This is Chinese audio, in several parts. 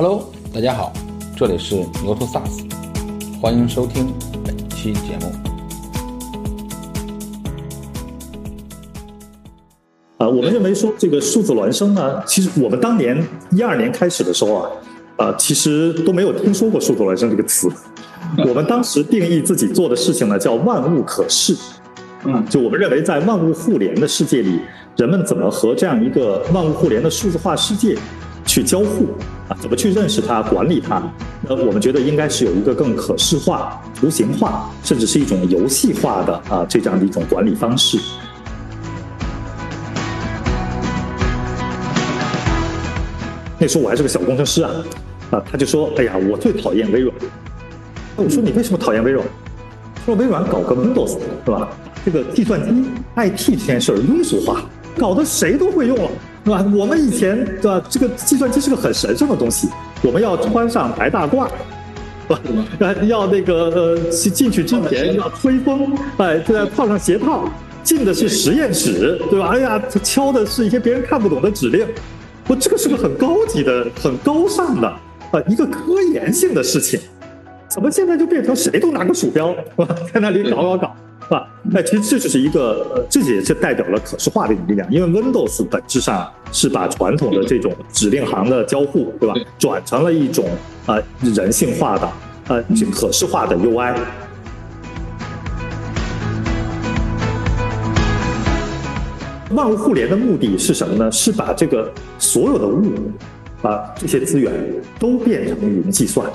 Hello，大家好，这里是牛头 SaaS，欢迎收听本期节目。啊，我们认为说这个数字孪生呢，其实我们当年一二年开始的时候啊，啊，其实都没有听说过数字孪生这个词。我们当时定义自己做的事情呢，叫万物可视。嗯，就我们认为在万物互联的世界里，人们怎么和这样一个万物互联的数字化世界去交互啊？怎么去认识它、管理它？那我们觉得应该是有一个更可视化、图形化，甚至是一种游戏化的啊这样的一种管理方式。那时候我还是个小工程师啊，啊，他就说：“哎呀，我最讨厌微软。”那我说：“你为什么讨厌微软？”他说：“微软搞个 Windows 是吧？这个计算机 IT 这件事儿庸俗化，搞得谁都会用了，是吧？我们以前对吧？这个计算机是个很神圣的东西，我们要穿上白大褂，是吧？要那个呃进去之前要吹风，哎，再套上鞋套，进的是实验室，对吧？哎呀，敲的是一些别人看不懂的指令。”我，这个是个很高级的、很高尚的啊，一个科研性的事情，怎么现在就变成谁都拿个鼠标是吧，在那里搞搞搞，是吧？那其实这就是一个，呃，这也是代表了可视化的一种力量，因为 Windows 本质上是把传统的这种指令行的交互，对吧，转成了一种啊人性化的、呃可视化的 UI。万物互联的目的是什么呢？是把这个所有的物，把这些资源都变成云计算。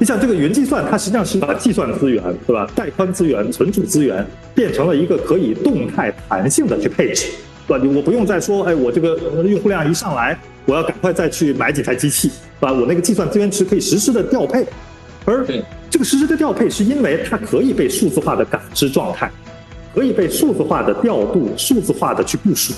你想，这个云计算它实际上是把计算资源，对吧？带宽资源、存储资源变成了一个可以动态、弹性的去配置，对吧？你我不用再说，哎，我这个用户量一上来，我要赶快再去买几台机器，对吧？我那个计算资源池可以实时的调配，而这个实时的调配是因为它可以被数字化的感知状态。可以被数字化的调度、数字化的去部署。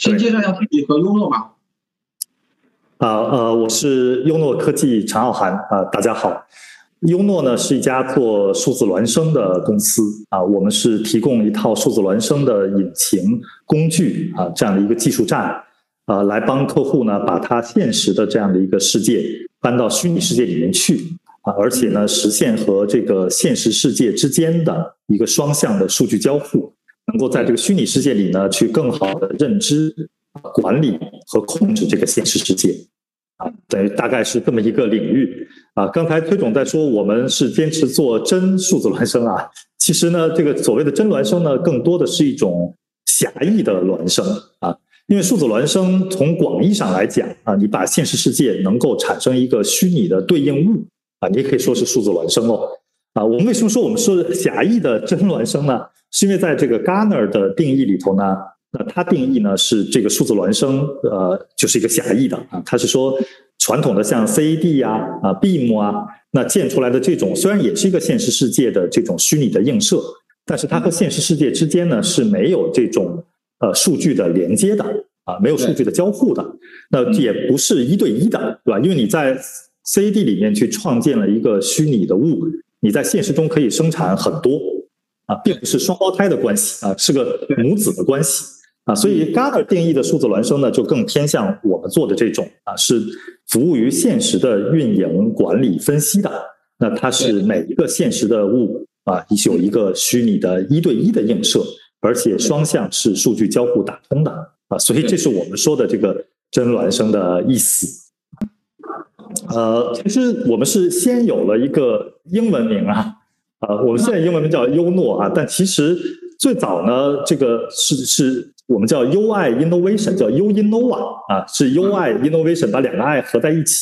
先介绍一下自己和优诺吧。啊呃，我是优诺科技陈浩涵啊，大家好。优诺呢是一家做数字孪生的公司啊，我们是提供一套数字孪生的引擎工具啊，这样的一个技术站啊，来帮客户呢把他现实的这样的一个世界搬到虚拟世界里面去啊，而且呢实现和这个现实世界之间的一个双向的数据交互，能够在这个虚拟世界里呢去更好的认知、管理和控制这个现实世界。啊，等于大概是这么一个领域啊。刚才崔总在说，我们是坚持做真数字孪生啊。其实呢，这个所谓的真孪生呢，更多的是一种狭义的孪生啊。因为数字孪生从广义上来讲啊，你把现实世界能够产生一个虚拟的对应物啊，你也可以说是数字孪生哦。啊，我们为什么说我们是狭义的真孪生呢？是因为在这个 Garner 的定义里头呢。那它定义呢是这个数字孪生，呃，就是一个狭义的啊。它是说传统的像 CAD 呀、啊 BIM 啊，那建出来的这种虽然也是一个现实世界的这种虚拟的映射，但是它和现实世界之间呢是没有这种呃数据的连接的啊，没有数据的交互的。那也不是一对一的，对吧？因为你在 CAD 里面去创建了一个虚拟的物，你在现实中可以生产很多啊，并不是双胞胎的关系啊，是个母子的关系。啊，所以 Gartner 定义的数字孪生呢，就更偏向我们做的这种啊，是服务于现实的运营、管理、分析的。那它是每一个现实的物啊，有一个虚拟的一对一的映射，而且双向是数据交互打通的啊。所以这是我们说的这个真孪生的意思。呃，其实我们是先有了一个英文名啊，啊，我们现在英文名叫优诺啊，但其实最早呢，这个是是。我们叫 UI innovation，叫 U Innova 啊，是 UI innovation 把两个 I 合在一起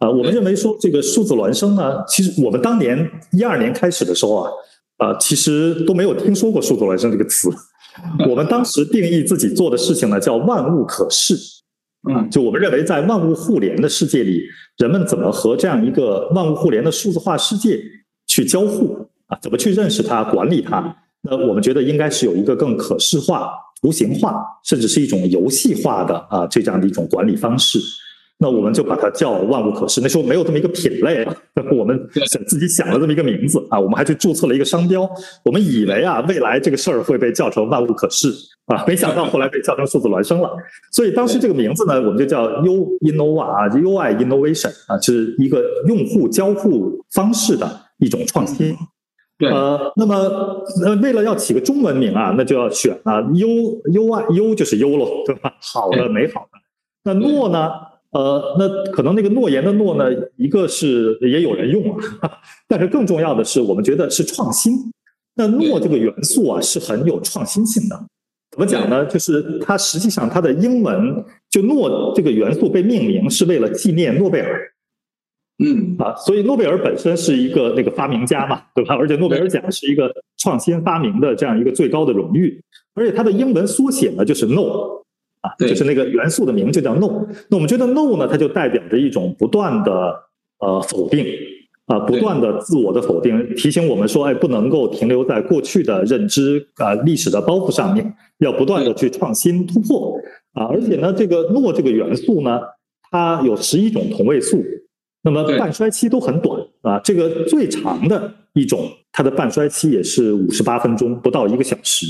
啊。我们认为说这个数字孪生呢，其实我们当年一二年开始的时候啊，啊，其实都没有听说过数字孪生这个词。我们当时定义自己做的事情呢，叫万物可视。嗯，就我们认为在万物互联的世界里，人们怎么和这样一个万物互联的数字化世界去交互啊？怎么去认识它、管理它？那我们觉得应该是有一个更可视化。图形化，甚至是一种游戏化的啊，这样的一种管理方式。那我们就把它叫万物可视。那时候没有这么一个品类啊，我们自己想了这么一个名字啊，我们还去注册了一个商标。我们以为啊，未来这个事儿会被叫成万物可视啊，没想到后来被叫成数字孪生了。所以当时这个名字呢，我们就叫 U Innova 啊，UI Innovation 啊，就是一个用户交互方式的一种创新。呃，那么呃，为了要起个中文名啊，那就要选啊，U UI U 就是优喽，对吧？好的，美好的。那诺呢？呃，那可能那个诺言的诺呢，一个是也有人用啊，但是更重要的是，我们觉得是创新。那诺这个元素啊，是很有创新性的。怎么讲呢？就是它实际上它的英文就诺这个元素被命名是为了纪念诺贝尔。嗯啊，所以诺贝尔本身是一个那个发明家嘛，对吧？而且诺贝尔奖是一个创新发明的这样一个最高的荣誉，而且它的英文缩写呢就是 no。就是那个元素的名就叫 no，那我们觉得 no 呢，它就代表着一种不断的呃否定啊，不断的自我的否定，提醒我们说，哎，不能够停留在过去的认知啊历史的包袱上面，要不断的去创新突破。啊，而且呢，这个诺这个元素呢，它有十一种同位素，那么半衰期都很短啊，这个最长的一种，它的半衰期也是五十八分钟，不到一个小时。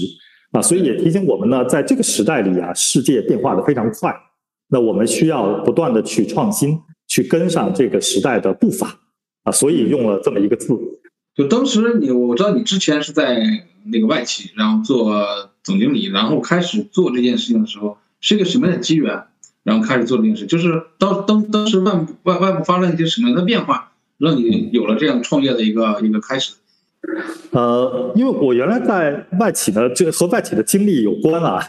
啊，所以也提醒我们呢，在这个时代里啊，世界变化的非常快，那我们需要不断的去创新，去跟上这个时代的步伐啊，所以用了这么一个字。就当时你，我知道你之前是在那个外企，然后做总经理，然后开始做这件事情的时候，是一个什么样的机缘？然后开始做这件事，就是当当当时外部外外部发生一些什么样的变化，让你有了这样创业的一个一个开始？呃，因为我原来在外企呢，这和外企的经历有关啊。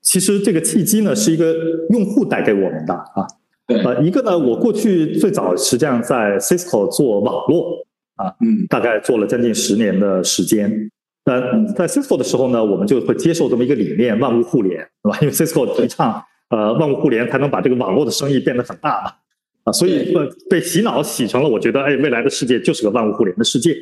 其实这个契机呢，是一个用户带给我们的啊。呃，一个呢，我过去最早实际上在 Cisco 做网络啊，嗯，大概做了将近十年的时间。那在 Cisco 的时候呢，我们就会接受这么一个理念：万物互联，对吧？因为 Cisco 提倡呃万物互联，才能把这个网络的生意变得很大嘛。啊，所以被洗脑洗成了，我觉得哎，未来的世界就是个万物互联的世界。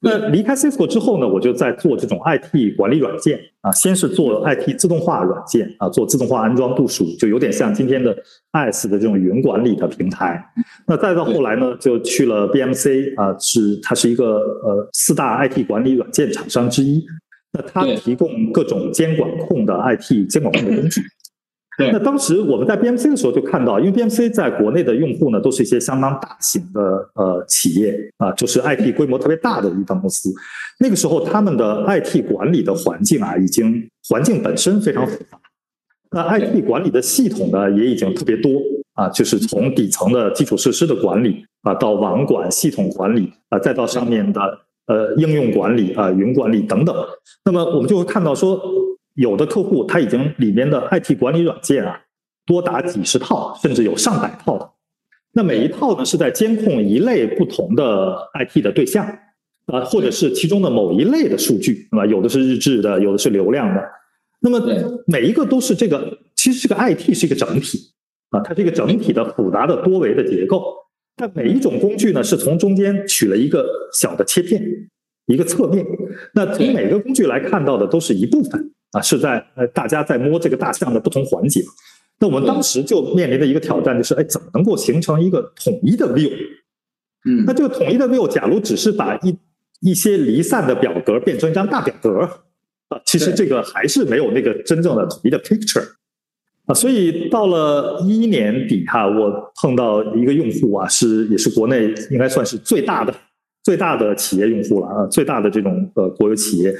那离开 Cisco 之后呢，我就在做这种 IT 管理软件啊，先是做 IT 自动化软件啊，做自动化安装部署，就有点像今天的 IaaS 的这种云管理的平台。那再到后来呢，就去了 BMC 啊，是它是一个呃四大 IT 管理软件厂商之一。那它提供各种监管控的 IT 监管控的工具。那当时我们在 BMC 的时候就看到，因为 BMC 在国内的用户呢，都是一些相当大型的呃企业啊，就是 IT 规模特别大的一家公司。那个时候他们的 IT 管理的环境啊，已经环境本身非常复杂。那 IT 管理的系统呢，也已经特别多啊，就是从底层的基础设施的管理啊，到网管系统管理啊，再到上面的呃应用管理啊、云管理等等。那么我们就会看到说。有的客户他已经里面的 IT 管理软件啊，多达几十套，甚至有上百套的。那每一套呢是在监控一类不同的 IT 的对象啊，或者是其中的某一类的数据，对吧？有的是日志的，有的是流量的。那么每一个都是这个，其实这个 IT 是一个整体啊，它是一个整体的复杂的多维的结构。但每一种工具呢，是从中间取了一个小的切片，一个侧面。那从每个工具来看到的都是一部分。啊，是在呃，大家在摸这个大象的不同环节。那我们当时就面临的一个挑战就是，哎，怎么能够形成一个统一的 view？嗯，那这个统一的 view，假如只是把一一些离散的表格变成一张大表格，啊，其实这个还是没有那个真正的统一的 picture。啊，所以到了一一年底哈，我碰到一个用户啊，是也是国内应该算是最大的最大的企业用户了啊，最大的这种呃国有企业。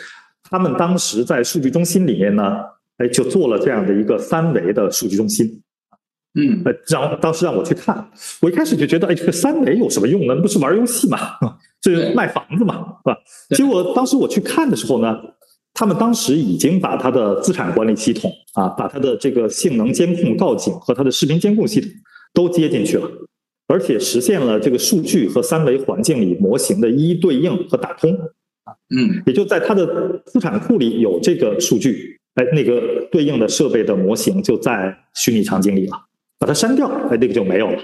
他们当时在数据中心里面呢，哎，就做了这样的一个三维的数据中心，嗯，呃，让当时让我去看，我一开始就觉得，哎，这个三维有什么用呢？不是玩游戏嘛，这是卖房子嘛，是吧？结果当时我去看的时候呢，他们当时已经把他的资产管理系统啊，把他的这个性能监控告警和他的视频监控系统都接进去了，而且实现了这个数据和三维环境里模型的一一对应和打通。嗯，也就在它的资产库里有这个数据，哎，那个对应的设备的模型就在虚拟场景里了，把它删掉，哎，那个就没有了。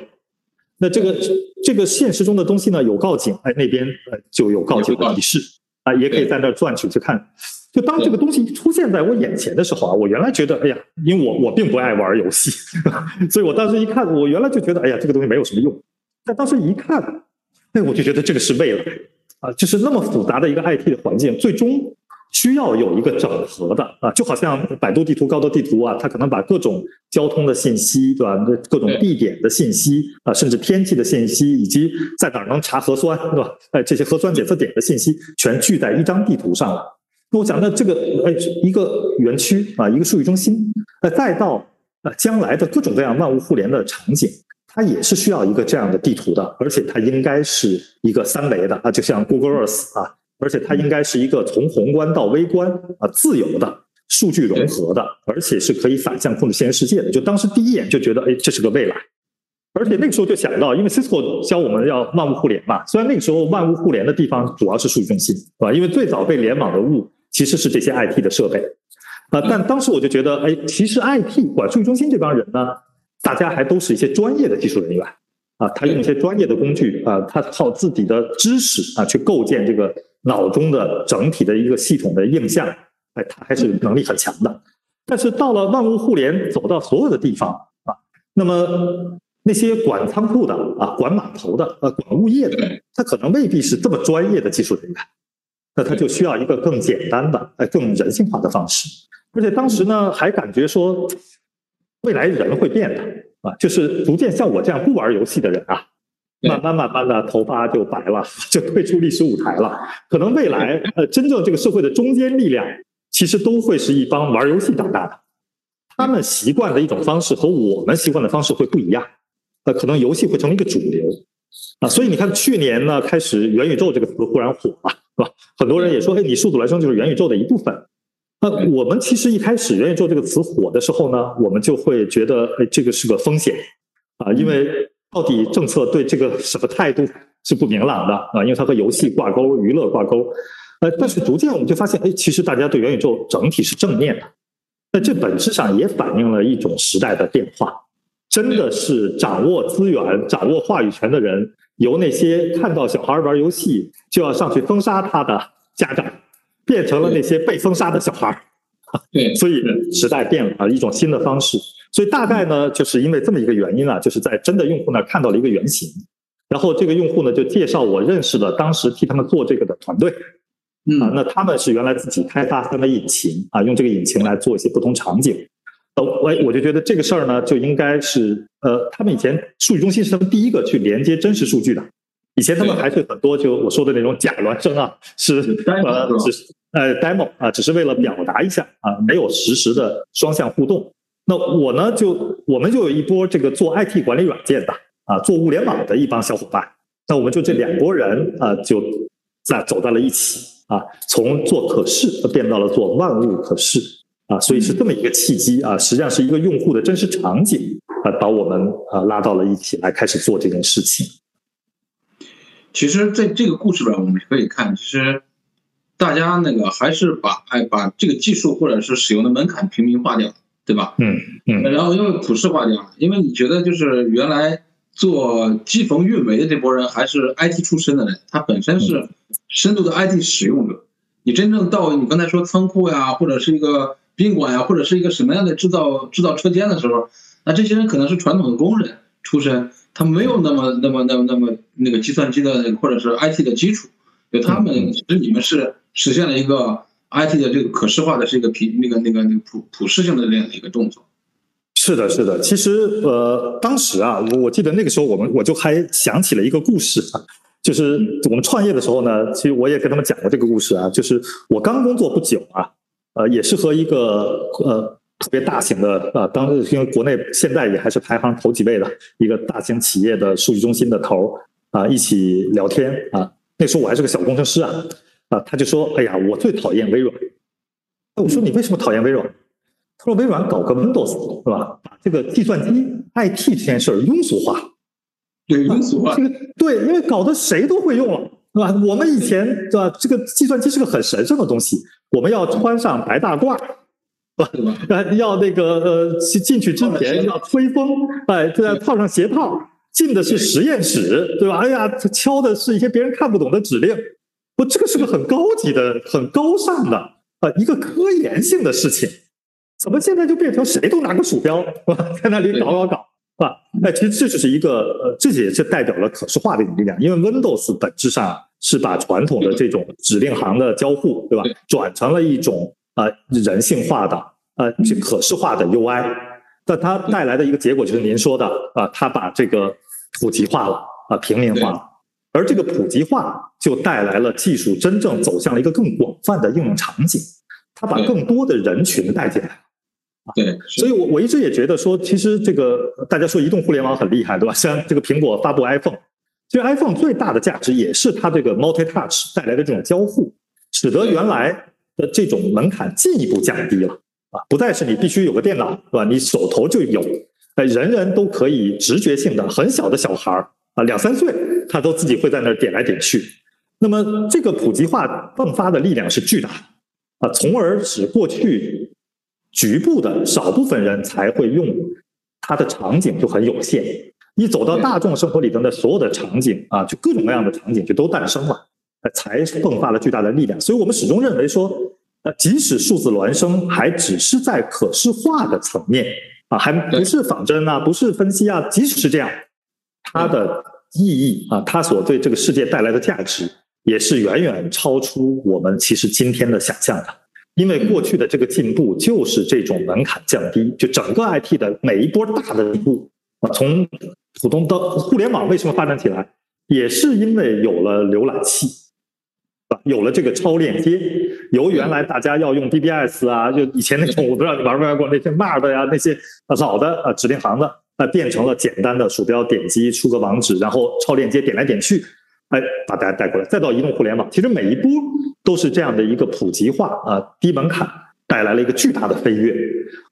那这个这个现实中的东西呢，有告警，哎，那边呃就有告警的提示，啊，也可以在那儿转去去看。就当这个东西出现在我眼前的时候啊，我原来觉得，哎呀，因为我我并不爱玩游戏，所以我当时一看，我原来就觉得，哎呀，这个东西没有什么用。但当时一看，哎，我就觉得这个是未来啊，就是那么复杂的一个 IT 的环境，最终。需要有一个整合的啊，就好像百度地图、高德地图啊，它可能把各种交通的信息，对吧？各种地点的信息啊，甚至天气的信息，以及在哪儿能查核酸，对吧？哎，这些核酸检测点的信息全聚在一张地图上了。那我讲那这个，哎，一个园区啊，一个数据中心，呃，再到呃将来的各种各样万物互联的场景，它也是需要一个这样的地图的，而且它应该是一个三维的啊，就像 Google Earth 啊。而且它应该是一个从宏观到微观啊，自由的数据融合的，而且是可以反向控制现实世界的。就当时第一眼就觉得，哎，这是个未来。而且那个时候就想到，因为 Cisco 教我们要万物互联嘛。虽然那个时候万物互联的地方主要是数据中心，是吧？因为最早被联网的物其实是这些 IT 的设备啊。但当时我就觉得，哎，其实 IT 管数据中心这帮人呢，大家还都是一些专业的技术人员啊。他用一些专业的工具啊，他靠自己的知识啊去构建这个。脑中的整体的一个系统的印象，哎，他还是能力很强的。但是到了万物互联，走到所有的地方啊，那么那些管仓库的啊，管码头的，呃，管物业的，他可能未必是这么专业的技术人员，那他就需要一个更简单的、哎，更人性化的方式。而且当时呢，还感觉说，未来人会变的啊，就是逐渐像我这样不玩游戏的人啊。慢慢慢慢的，头发就白了，就退出历史舞台了。可能未来，呃，真正这个社会的中坚力量，其实都会是一帮玩游戏长大的。他们习惯的一种方式和我们习惯的方式会不一样。呃，可能游戏会成为一个主流啊。所以你看，去年呢，开始元宇宙这个词忽然火了，是吧？很多人也说，哎，你数字孪生就是元宇宙的一部分。那我们其实一开始元宇宙这个词火的时候呢，我们就会觉得，哎，这个是个风险啊，因为。到底政策对这个什么态度是不明朗的啊？因为它和游戏挂钩、娱乐挂钩，呃，但是逐渐我们就发现，哎，其实大家对元宇宙整体是正面的。那这本质上也反映了一种时代的变化，真的是掌握资源、掌握话语权的人，由那些看到小孩玩游戏就要上去封杀他的家长，变成了那些被封杀的小孩儿。对，所以时代变了啊，一种新的方式。所以大概呢，就是因为这么一个原因啊，就是在真的用户那看到了一个原型，然后这个用户呢就介绍我认识了当时替他们做这个的团队，啊，那他们是原来自己开发三维引擎啊，用这个引擎来做一些不同场景，呃，我我就觉得这个事儿呢就应该是，呃，他们以前数据中心是他们第一个去连接真实数据的，以前他们还是很多就我说的那种假孪生啊，是呃只是呃 demo 啊，只是为了表达一下啊，没有实时的双向互动。那我呢，就我们就有一波这个做 IT 管理软件的啊，做物联网的一帮小伙伴。那我们就这两拨人啊，就在走到了一起啊，从做可视变到了做万物可视啊，所以是这么一个契机啊，实际上是一个用户的真实场景啊，把我们啊拉到了一起来开始做这件事情。其实，在这个故事里，我们可以看，其实大家那个还是把哎把这个技术或者是使用的门槛平民化掉。对吧？嗯嗯，然后因为普世化掉，因为你觉得就是原来做机缝运维的这波人还是 IT 出身的人，他本身是深度的 IT 使用者。你真正到你刚才说仓库呀，或者是一个宾馆呀，或者是一个什么样的制造制造车间的时候，那这些人可能是传统的工人出身，他没有那么那么那么那么那个计算机的或者是 IT 的基础，就他们其实你们是实现了一个。IT 的这个可视化的是一个平那个那个那个普普适性的这样的一个动作，是的，是的。其实呃，当时啊，我我记得那个时候，我们我就还想起了一个故事啊，就是我们创业的时候呢，其实我也跟他们讲过这个故事啊，就是我刚工作不久啊，呃，也是和一个呃特别大型的啊，当时因为国内现在也还是排行头几位的一个大型企业的数据中心的头啊一起聊天啊，那时候我还是个小工程师啊。啊，他就说：“哎呀，我最讨厌微软。”我说：“你为什么讨厌微软？”他说：“微软搞个 Windows 是吧？把这个计算机 IT 这件事儿庸俗化。”对，庸俗化。这个对，因为搞得谁都会用了，是吧？我们以前对吧？这个计算机是个很神圣的东西，我们要穿上白大褂？要那个呃，进去之前要吹风，哎，这要套上鞋套，进的是实验室，对。吧？哎呀，敲的是一些别人看不懂的指令。不，这个是个很高级的、很高尚的啊一个科研性的事情，怎么现在就变成谁都拿个鼠标是吧，在那里搞搞搞是吧？那其实这就是一个呃，这也是代表了可视化的一种力量，因为 Windows 本质上是把传统的这种指令行的交互对吧，转成了一种呃人性化的呃可视化的 UI，但它带来的一个结果就是您说的啊，它把这个普及化了啊，平民化了。而这个普及化就带来了技术真正走向了一个更广泛的应用场景，它把更多的人群带进来。对，所以我我一直也觉得说，其实这个大家说移动互联网很厉害，对吧？像这个苹果发布 iPhone，其实 iPhone 最大的价值也是它这个 Multi Touch 带来的这种交互，使得原来的这种门槛进一步降低了啊，不再是你必须有个电脑，对吧？你手头就有，哎，人人都可以直觉性的，很小的小孩儿。啊，两三岁他都自己会在那儿点来点去，那么这个普及化迸发的力量是巨大的啊，从而使过去局部的少部分人才会用它的场景就很有限，一走到大众生活里头的所有的场景啊，就各种各样的场景就都诞生了，才迸发了巨大的力量。所以我们始终认为说，呃，即使数字孪生还只是在可视化的层面啊，还不是仿真啊，不是分析啊，即使是这样。它的意义啊，它所对这个世界带来的价值，也是远远超出我们其实今天的想象的。因为过去的这个进步就是这种门槛降低，就整个 IT 的每一波大的进步啊，从普通到互联网为什么发展起来，也是因为有了浏览器，啊，有了这个超链接，由原来大家要用 BBS 啊，就以前那种我不知道你玩没玩过那些 Mard 呀，那些老的啊指令行的。那变成了简单的鼠标点击出个网址，然后超链接点来点去，哎，把大家带过来，再到移动互联网，其实每一步都是这样的一个普及化啊，低门槛带来了一个巨大的飞跃。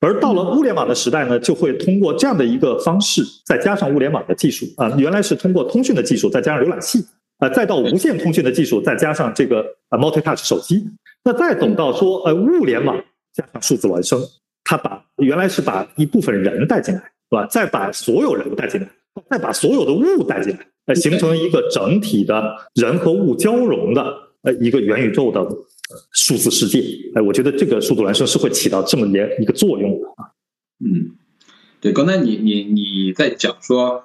而到了物联网的时代呢，就会通过这样的一个方式，再加上物联网的技术啊，原来是通过通讯的技术，再加上浏览器呃，再到无线通讯的技术，再加上这个呃 multi touch 手机，那再等到说呃物联网加上数字孪生，它把原来是把一部分人带进来。是吧？再把所有人带进来，再把所有的物带进来，呃，形成一个整体的人和物交融的呃一个元宇宙的数字世界。哎，我觉得这个数字孪生是会起到这么一一个作用的啊。嗯，对，刚才你你你在讲说，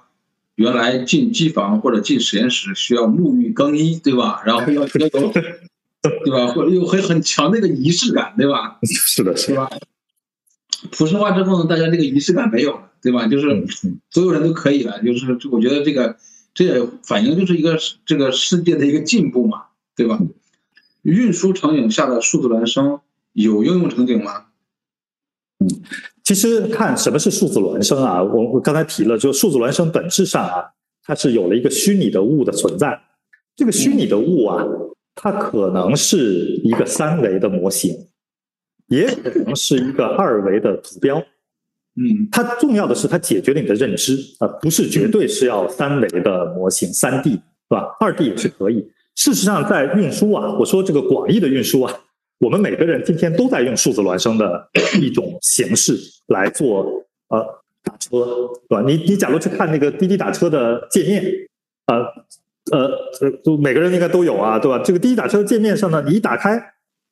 原来进机房或者进实验室需要沐浴更衣，对吧？然后 要要有，对吧？或者有很很强的一个仪式感，对吧？是的，是吧？普世化之后呢，大家这个仪式感没有了。对吧？就是所有人都可以了，就是我觉得这个这也反映就是一个这个世界的一个进步嘛，对吧？运输场景下的数字孪生有应用场景吗？嗯，其实看什么是数字孪生啊？我我刚才提了，就数字孪生本质上啊，它是有了一个虚拟的物的存在。这个虚拟的物啊，它可能是一个三维的模型，也可能是一个二维的图标。嗯，它重要的是它解决了你的认知啊，不是绝对是要三维的模型，三 D 是吧？二 D 也是可以。事实上，在运输啊，我说这个广义的运输啊，我们每个人今天都在用数字孪生的一种形式来做呃打车，对吧？你你假如去看那个滴滴打车的界面，呃呃呃，每个人应该都有啊，对吧？这个滴滴打车界面上呢，你一打开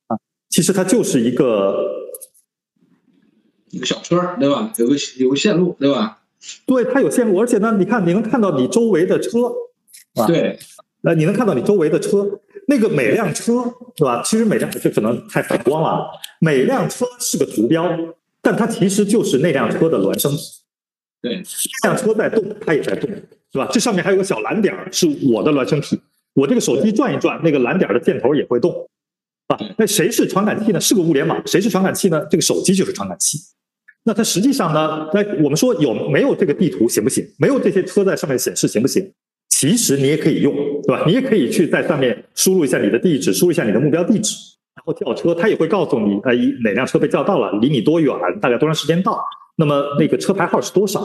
啊，其实它就是一个。一个小车，对吧？有个有个线路，对吧？对，它有线路，而且呢，你看，你能看到你周围的车，啊，对，呃，你能看到你周围的车，那个每辆车，对吧？其实每辆车可能太反光了，每辆车是个图标，但它其实就是那辆车的孪生体。对，这辆车在动，它也在动，是吧？这上面还有个小蓝点儿是我的孪生体，我这个手机转一转，那个蓝点的箭头也会动，啊，那谁是传感器呢？是个物联网，谁是传感器呢？这个手机就是传感器。那它实际上呢？那我们说有没有这个地图行不行？没有这些车在上面显示行不行？其实你也可以用，对吧？你也可以去在上面输入一下你的地址，输入一下你的目标地址，然后叫车，它也会告诉你，哎，哪辆车被叫到了，离你多远，大概多长时间到，那么那个车牌号是多少？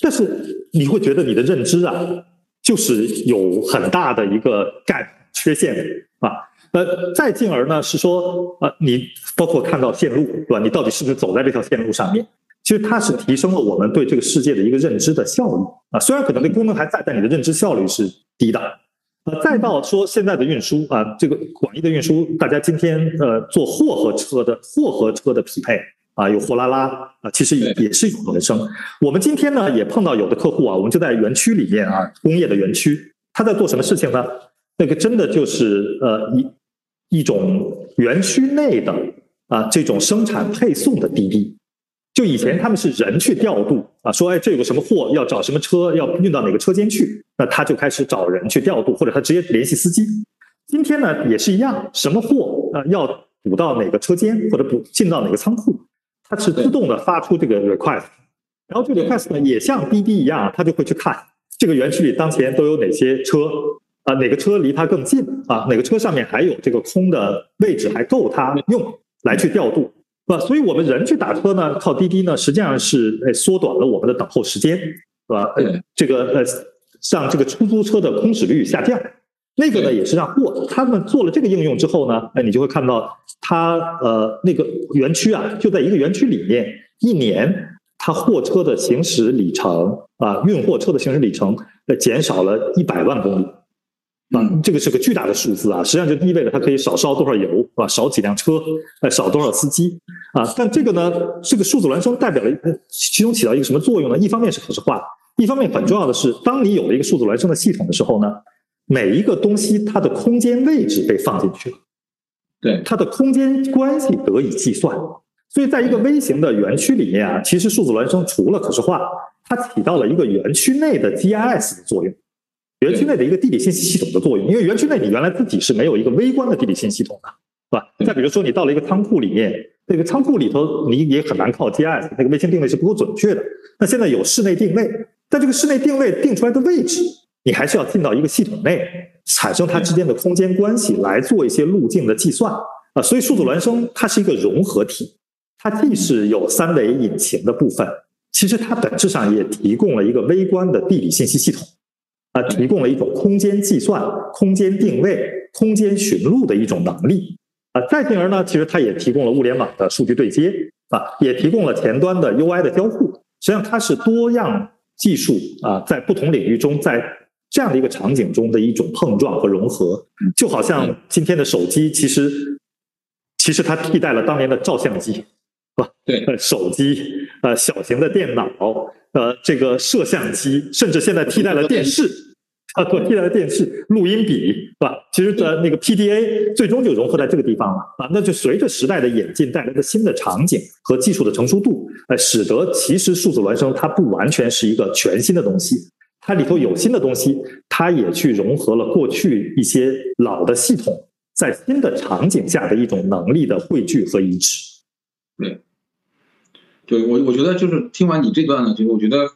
但是你会觉得你的认知啊，就是有很大的一个概缺陷啊。呃，再进而呢是说，呃，你包括看到线路，对吧？你到底是不是走在这条线路上面？其实它是提升了我们对这个世界的一个认知的效率啊。虽然可能这功能还在，但你的认知效率是低的。呃，再到说现在的运输啊，这个广义的运输，大家今天呃做货和车的货和车的匹配啊，有货拉拉啊，其实也也是一种人生。我们今天呢也碰到有的客户啊，我们就在园区里面啊，工业的园区，他在做什么事情呢？那个真的就是呃一一种园区内的啊这种生产配送的滴滴。就以前他们是人去调度啊，说哎这有个什么货要找什么车要运到哪个车间去，那他就开始找人去调度，或者他直接联系司机。今天呢也是一样，什么货啊要补到哪个车间或者补进到哪个仓库，它是自动的发出这个 request，然后这个 request 呢也像滴滴一样，他就会去看这个园区里当前都有哪些车啊，哪个车离它更近啊，哪个车上面还有这个空的位置还够它用来去调度。吧？所以我们人去打车呢，靠滴滴呢，实际上是呃缩短了我们的等候时间，是吧？这个呃，让这个出租车的空驶率下降。那个呢，也是让货他们做了这个应用之后呢，哎，你就会看到它呃那个园区啊，就在一个园区里面，一年它货车的行驶里程啊，运货车的行驶里程呃减少了一百万公里。啊，这个是个巨大的数字啊！实际上就意味着它可以少烧多少油，是吧？少几辆车，呃，少多少司机啊？但这个呢，这个数字孪生代表了其中起到一个什么作用呢？一方面是可视化，一方面很重要的是，当你有了一个数字孪生的系统的时候呢，每一个东西它的空间位置被放进去了，对它的空间关系得以计算。所以在一个微型的园区里面啊，其实数字孪生除了可视化，它起到了一个园区内的 GIS 的作用。园区内的一个地理信息系统的作用，因为园区内你原来自己是没有一个微观的地理信息系统的，是吧？再比如说你到了一个仓库里面，那个仓库里头你也很难靠 GIS，那个卫星定位是不够准确的。那现在有室内定位，但这个室内定位定出来的位置，你还是要进到一个系统内，产生它之间的空间关系，来做一些路径的计算啊。所以数字孪生它是一个融合体，它既是有三维引擎的部分，其实它本质上也提供了一个微观的地理信息系统。啊，提供了一种空间计算、空间定位、空间寻路的一种能力。啊，再进而呢，其实它也提供了物联网的数据对接，啊，也提供了前端的 UI 的交互。实际上，它是多样技术啊，在不同领域中，在这样的一个场景中的一种碰撞和融合。就好像今天的手机，其实其实它替代了当年的照相机，是吧？对，手机，呃，小型的电脑。呃，这个摄像机，甚至现在替代了电视，啊，不替代了电视，录音笔，是吧？其实的那个 PDA 最终就融合在这个地方了啊。那就随着时代的演进带来的新的场景和技术的成熟度，呃，使得其实数字孪生它不完全是一个全新的东西，它里头有新的东西，它也去融合了过去一些老的系统在新的场景下的一种能力的汇聚和移植。对。对我，我觉得就是听完你这段呢，就是我觉得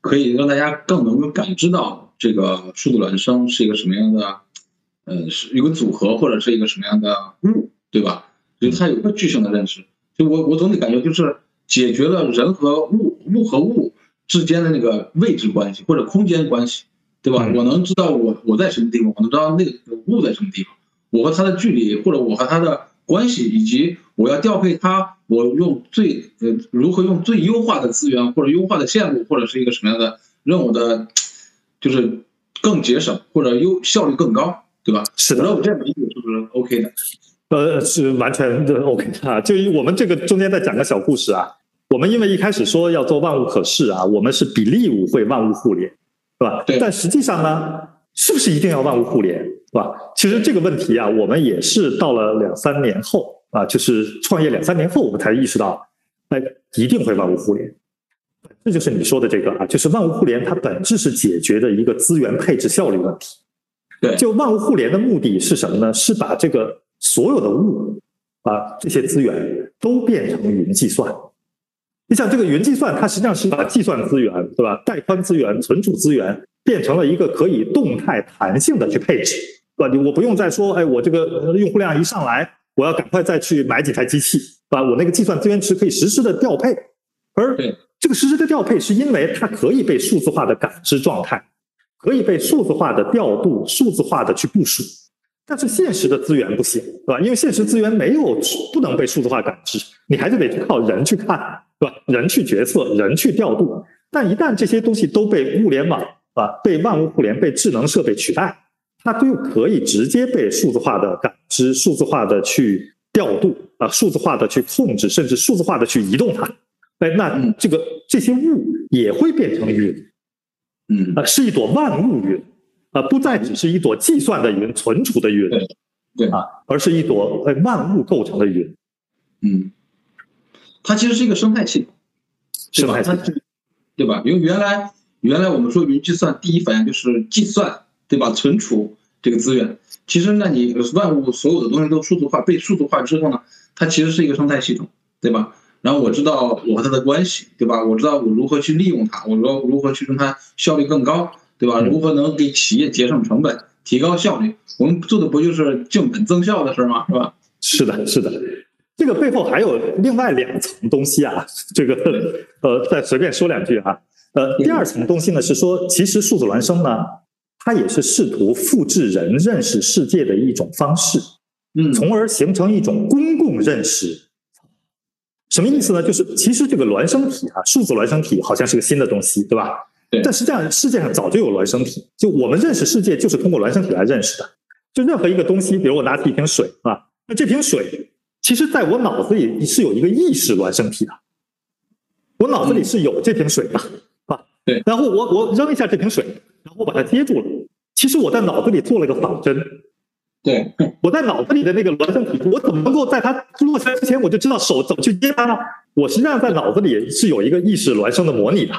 可以让大家更能够感知到这个数字孪生是一个什么样的，呃，是一个组合或者是一个什么样的物，对吧？就它有个具象的认识。就我我总体感觉就是解决了人和物、物和物之间的那个位置关系或者空间关系，对吧？我能知道我我在什么地方，我能知道那个物在什么地方，我和它的距离或者我和它的关系以及我要调配它。我用最呃如何用最优化的资源或者优化的线路或者是一个什么样的任务的，就是更节省或者优效率更高，对吧？是的，我这样理解是不是 OK 的？呃，是完全的 OK 啊。就我们这个中间再讲个小故事啊。我们因为一开始说要做万物可视啊，我们是比例舞会万物互联，是吧？对。但实际上呢，是不是一定要万物互联，是吧？其实这个问题啊，我们也是到了两三年后。啊，就是创业两三年后，我们才意识到，哎，一定会万物互联。这就是你说的这个啊，就是万物互联，它本质是解决的一个资源配置效率问题。对，就万物互联的目的是什么呢？是把这个所有的物，啊这些资源都变成云计算。你想，这个云计算，它实际上是把计算资源，对吧？带宽资源、存储资源，变成了一个可以动态弹性的去配置，对吧？我不用再说，哎，我这个用户量一上来。我要赶快再去买几台机器，把我那个计算资源池可以实时的调配，而这个实时的调配是因为它可以被数字化的感知状态，可以被数字化的调度、数字化的去部署。但是现实的资源不行，是吧？因为现实资源没有不能被数字化感知，你还是得靠人去看，对吧？人去决策，人去调度。但一旦这些东西都被物联网啊、被万物互联、被智能设备取代，它就可以直接被数字化的感知、数字化的去调度啊、数字化的去控制，甚至数字化的去移动它。哎，那这个这些物也会变成云，嗯啊，是一朵万物云，啊，不再只是一朵计算的云、存储的云，对啊，而是一朵呃万物构成的云。嗯，它其实是一个生态系统？生态系统对吧？因为原来原来我们说云计算，第一反应就是计算，对吧？存储这个资源。其实，那你万物所有的东西都数字化，被数字化之后呢，它其实是一个生态系统，对吧？然后我知道我和它的关系，对吧？我知道我如何去利用它，我如何如何去让它效率更高，对吧？如何能给企业节省成本、提高效率？我们做的不就是降本增效的事吗？是吧？是的，是的，这个背后还有另外两层东西啊。这个呃，再随便说两句啊。呃，第二层东西呢是说，其实数字孪生呢，它也是试图复制人认识世界的一种方式，嗯，从而形成一种公共认识。什么意思呢？就是其实这个孪生体啊，数字孪生体好像是个新的东西，对吧？对但实际上世界上早就有孪生体，就我们认识世界就是通过孪生体来认识的。就任何一个东西，比如我拿起一瓶水啊，那这瓶水其实在我脑子里是有一个意识孪生体的，我脑子里是有这瓶水的啊。对然后我我扔一下这瓶水，然后我把它接住了。其实我在脑子里做了个仿真，对，我在脑子里的那个孪生体，我怎么能够在它落下之前我就知道手怎么去接它呢？我实际上在脑子里是有一个意识孪生的模拟的，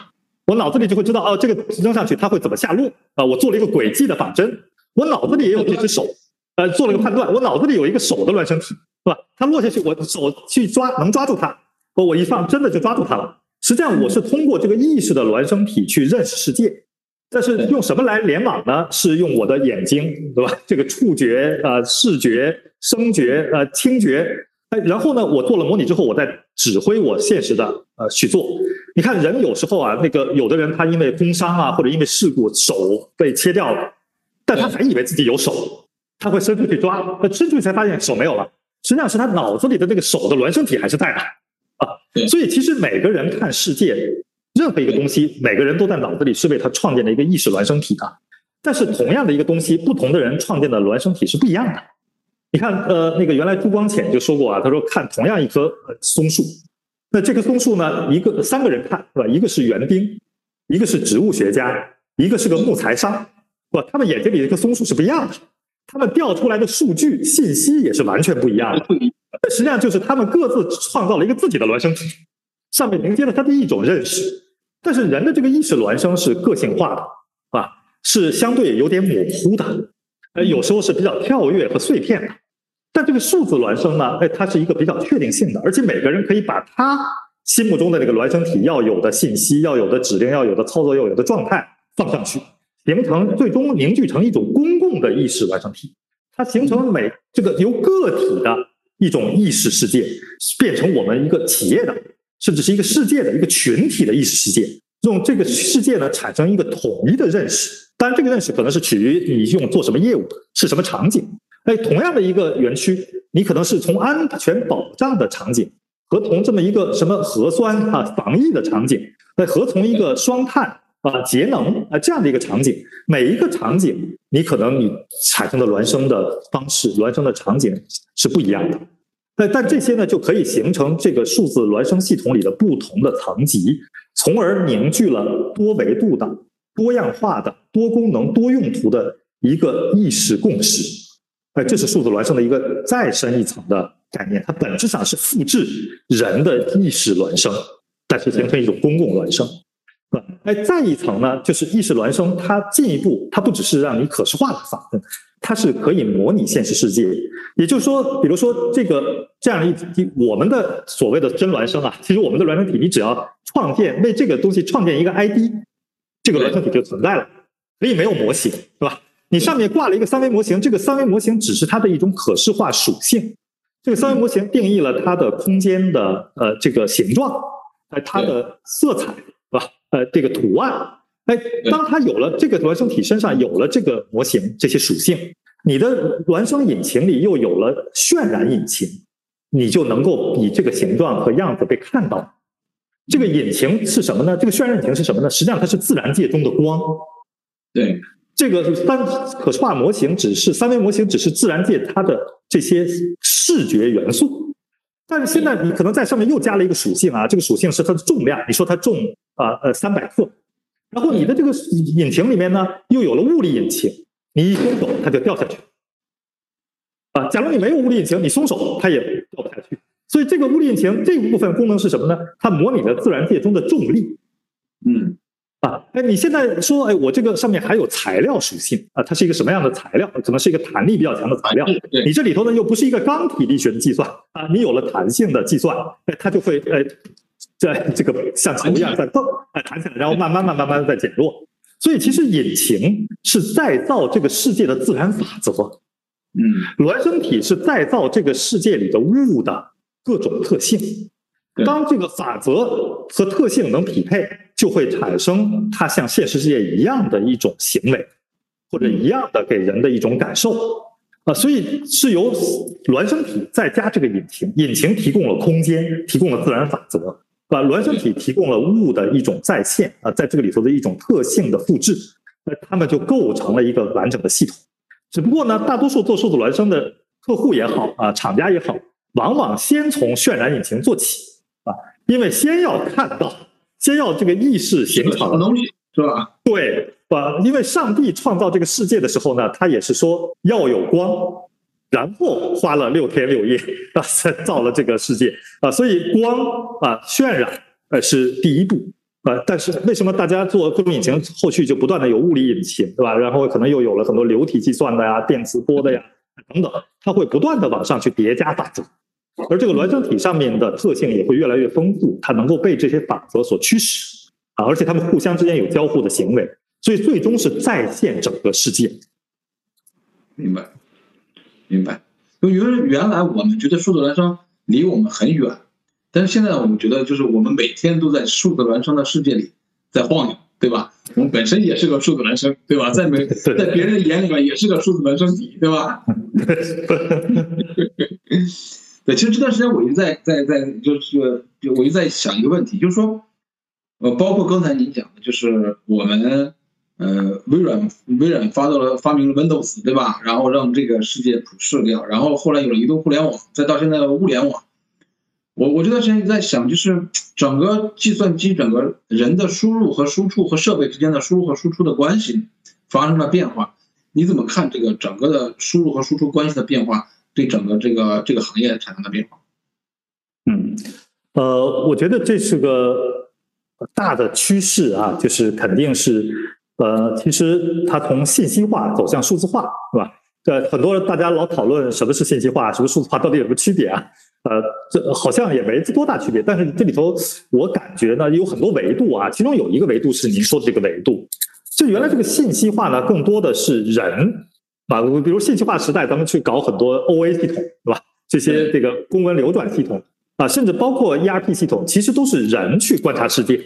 我脑子里就会知道哦，这个扔上去它会怎么下落啊？我做了一个轨迹的仿真，我脑子里也有这只手，呃，做了个判断，我脑子里有一个手的孪生体，是吧？它落下去，我手去抓能抓住它，我我一放真的就抓住它了。实际上我是通过这个意识的孪生体去认识世界。但是用什么来联网呢？是用我的眼睛，对吧？这个触觉、呃视觉、声觉、呃听觉，哎，然后呢，我做了模拟之后，我再指挥我现实的呃去做。你看人有时候啊，那个有的人他因为工伤啊，或者因为事故手被切掉了，但他还以为自己有手，他会伸出去抓，那伸出去才发现手没有了。实际上是他脑子里的那个手的孪生体还是在的啊。所以其实每个人看世界，任何一个东西，每个人都在脑子里是为他创建了一个意识孪生体的。但是同样的一个东西，不同的人创建的孪生体是不一样的。你看，呃，那个原来朱光潜就说过啊，他说看同样一棵松树，那这棵松树呢，一个三个人看是吧？一个是园丁，一个是植物学家，一个是个木材商，是吧，他们眼睛里这棵松树是不一样的，他们调出来的数据信息也是完全不一样的。这实际上就是他们各自创造了一个自己的孪生体，上面迎接了他的一种认识。但是人的这个意识孪生是个性化的，啊，是相对有点模糊的，呃，有时候是比较跳跃和碎片的。但这个数字孪生呢，哎，它是一个比较确定性的，而且每个人可以把他心目中的那个孪生体要有的信息、要有的指令、要有的操作、要有的状态放上去，形成最终凝聚成一种公共的意识孪生体。它形成每这个由个体的一种意识世界，变成我们一个企业的，甚至是一个世界的一个群体的意识世界，用这个世界呢产生一个统一的认识。当然，这个认识可能是取决于你用做什么业务，是什么场景。哎，同样的一个园区，你可能是从安全保障的场景，和从这么一个什么核酸啊防疫的场景，哎，和从一个双碳啊节能啊这样的一个场景，每一个场景你可能你产生的孪生的方式、孪生的场景是不一样的。但这些呢，就可以形成这个数字孪生系统里的不同的层级，从而凝聚了多维度的、多样化的、多功能、多用途的一个意识共识。哎，这是数字孪生的一个再深一层的概念，它本质上是复制人的意识孪生，但是形成一种公共孪生。吧？哎，再一层呢，就是意识孪生，它进一步，它不只是让你可视化的仿真，它是可以模拟现实世界。也就是说，比如说这个这样的一我们的所谓的真孪生啊，其实我们的孪生体，你只要创建为这个东西创建一个 ID，这个孪生体就存在了，可以没有模型，是吧？你上面挂了一个三维模型，这个三维模型只是它的一种可视化属性。这个三维模型定义了它的空间的呃这个形状，呃它的色彩，呃这个图案，哎，当它有了这个孪生体身上有了这个模型这些属性，你的孪生引擎里又有了渲染引擎，你就能够以这个形状和样子被看到。这个引擎是什么呢？这个渲染引擎是什么呢？实际上它是自然界中的光。对。这个三可视化模型只是三维模型，只是自然界它的这些视觉元素。但是现在你可能在上面又加了一个属性啊，这个属性是它的重量，你说它重啊呃三百克，然后你的这个引擎里面呢又有了物理引擎，你一松手它就掉下去。啊，假如你没有物理引擎，你松手它也掉不下去。所以这个物理引擎这部分功能是什么呢？它模拟了自然界中的重力。嗯，啊，哎，你现在说，哎，我这个上面还有材料属性啊，它是一个什么样的材料？可能是一个弹力比较强的材料。你这里头呢又不是一个刚体力学的计算啊，你有了弹性的计算，哎，它就会哎，在这个像球一样在蹦，哎，弹起来，然后慢慢慢慢慢慢在减弱。所以其实引擎是再造这个世界的自然法则。嗯，孪生体是再造这个世界里的物的各种特性。当这个法则和特性能匹配，就会产生它像现实世界一样的一种行为，或者一样的给人的一种感受啊。所以是由孪生体再加这个引擎，引擎提供了空间，提供了自然法则，把孪生体提供了物的一种再现啊，在这个里头的一种特性的复制，那它们就构成了一个完整的系统。只不过呢，大多数做数字孪生的客户也好啊，厂家也好，往往先从渲染引擎做起，因为先要看到，先要这个意识形成东西是吧？对，啊，因为上帝创造这个世界的时候呢，他也是说要有光，然后花了六天六夜啊，才造了这个世界啊，所以光啊渲染呃是第一步。呃，但是为什么大家做各种引擎，后续就不断的有物理引擎，对吧？然后可能又有了很多流体计算的呀、电磁波的呀等等，它会不断的往上去叠加法则，而这个孪生体上面的特性也会越来越丰富，它能够被这些法则所驱使啊，而且它们互相之间有交互的行为，所以最终是再现整个世界。明白，明白。因为原来我们觉得数字孪生离我们很远。但是现在我们觉得，就是我们每天都在数字孪生的世界里在晃悠，对吧？我们本身也是个数字孪生，对吧？在每在别人的眼里面也是个数字孪生体，对吧？对，其实这段时间我一直在在在，就是就我一直在想一个问题，就是说，呃，包括刚才您讲的，就是我们呃，微软微软发到了发明了 Windows，对吧？然后让这个世界普世掉，然后后来有了移动互联网，再到现在的物联网。我我这段时间一直在想，就是整个计算机、整个人的输入和输出和设备之间的输入和输出的关系发生了变化。你怎么看这个整个的输入和输出关系的变化对整个这个这个行业产生的变化？嗯，呃，我觉得这是个大的趋势啊，就是肯定是呃，其实它从信息化走向数字化，是吧？呃，很多大家老讨论什么是信息化，什么数字化，到底有什么区别啊？呃，这好像也没多大区别，但是这里头我感觉呢有很多维度啊，其中有一个维度是您说的这个维度，就原来这个信息化呢更多的是人啊，比如信息化时代，咱们去搞很多 OA 系统，对吧？这些这个公文流转系统啊，甚至包括 ERP 系统，其实都是人去观察世界。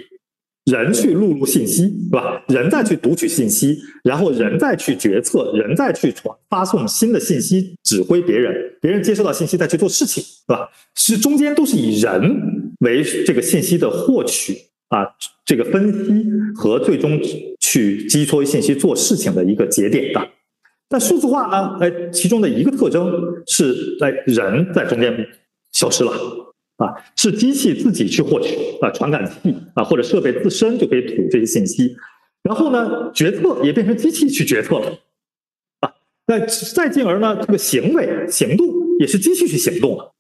人去录入信息，是吧？人再去读取信息，然后人再去决策，人再去传发送新的信息，指挥别人，别人接收到信息再去做事情，是吧？是中间都是以人为这个信息的获取啊，这个分析和最终去击戳信息做事情的一个节点的。但数字化呢？哎，其中的一个特征是在人在中间消失了。啊，是机器自己去获取啊，传感器啊或者设备自身就可以吐这些信息，然后呢，决策也变成机器去决策了，啊，那再进而呢，这个行为行动也是机器去行动了，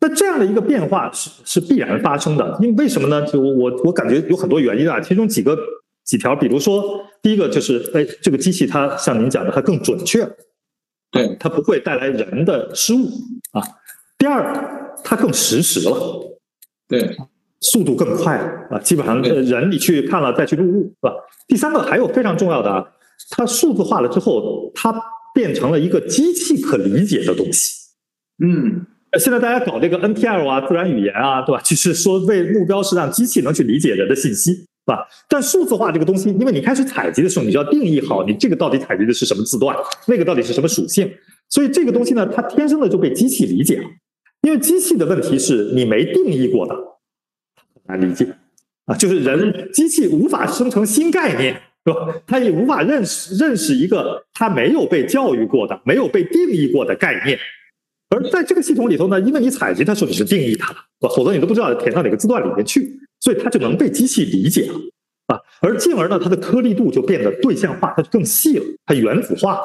那这样的一个变化是是必然发生的，因为为什么呢？就我我感觉有很多原因啊，其中几个几条，比如说第一个就是，哎，这个机器它像您讲的，它更准确，对，它不会带来人的失误啊。第二。它更实时了，对，速度更快啊！基本上人你去看了再去录入，是吧？第三个还有非常重要的啊，它数字化了之后，它变成了一个机器可理解的东西。嗯，现在大家搞这个 NPL 啊，自然语言啊，对吧？就是说为目标是让机器能去理解人的信息，是吧？但数字化这个东西，因为你开始采集的时候，你就要定义好你这个到底采集的是什么字段，那个到底是什么属性，所以这个东西呢，它天生的就被机器理解了。因为机器的问题是你没定义过的，很难理解啊。就是人机器无法生成新概念，是吧？他也无法认识认识一个他没有被教育过的、没有被定义过的概念。而在这个系统里头呢，因为你采集的时候你是定义它的，否则你都不知道填到哪个字段里面去，所以它就能被机器理解了啊。而进而呢，它的颗粒度就变得对象化，它就更细了，它原子化，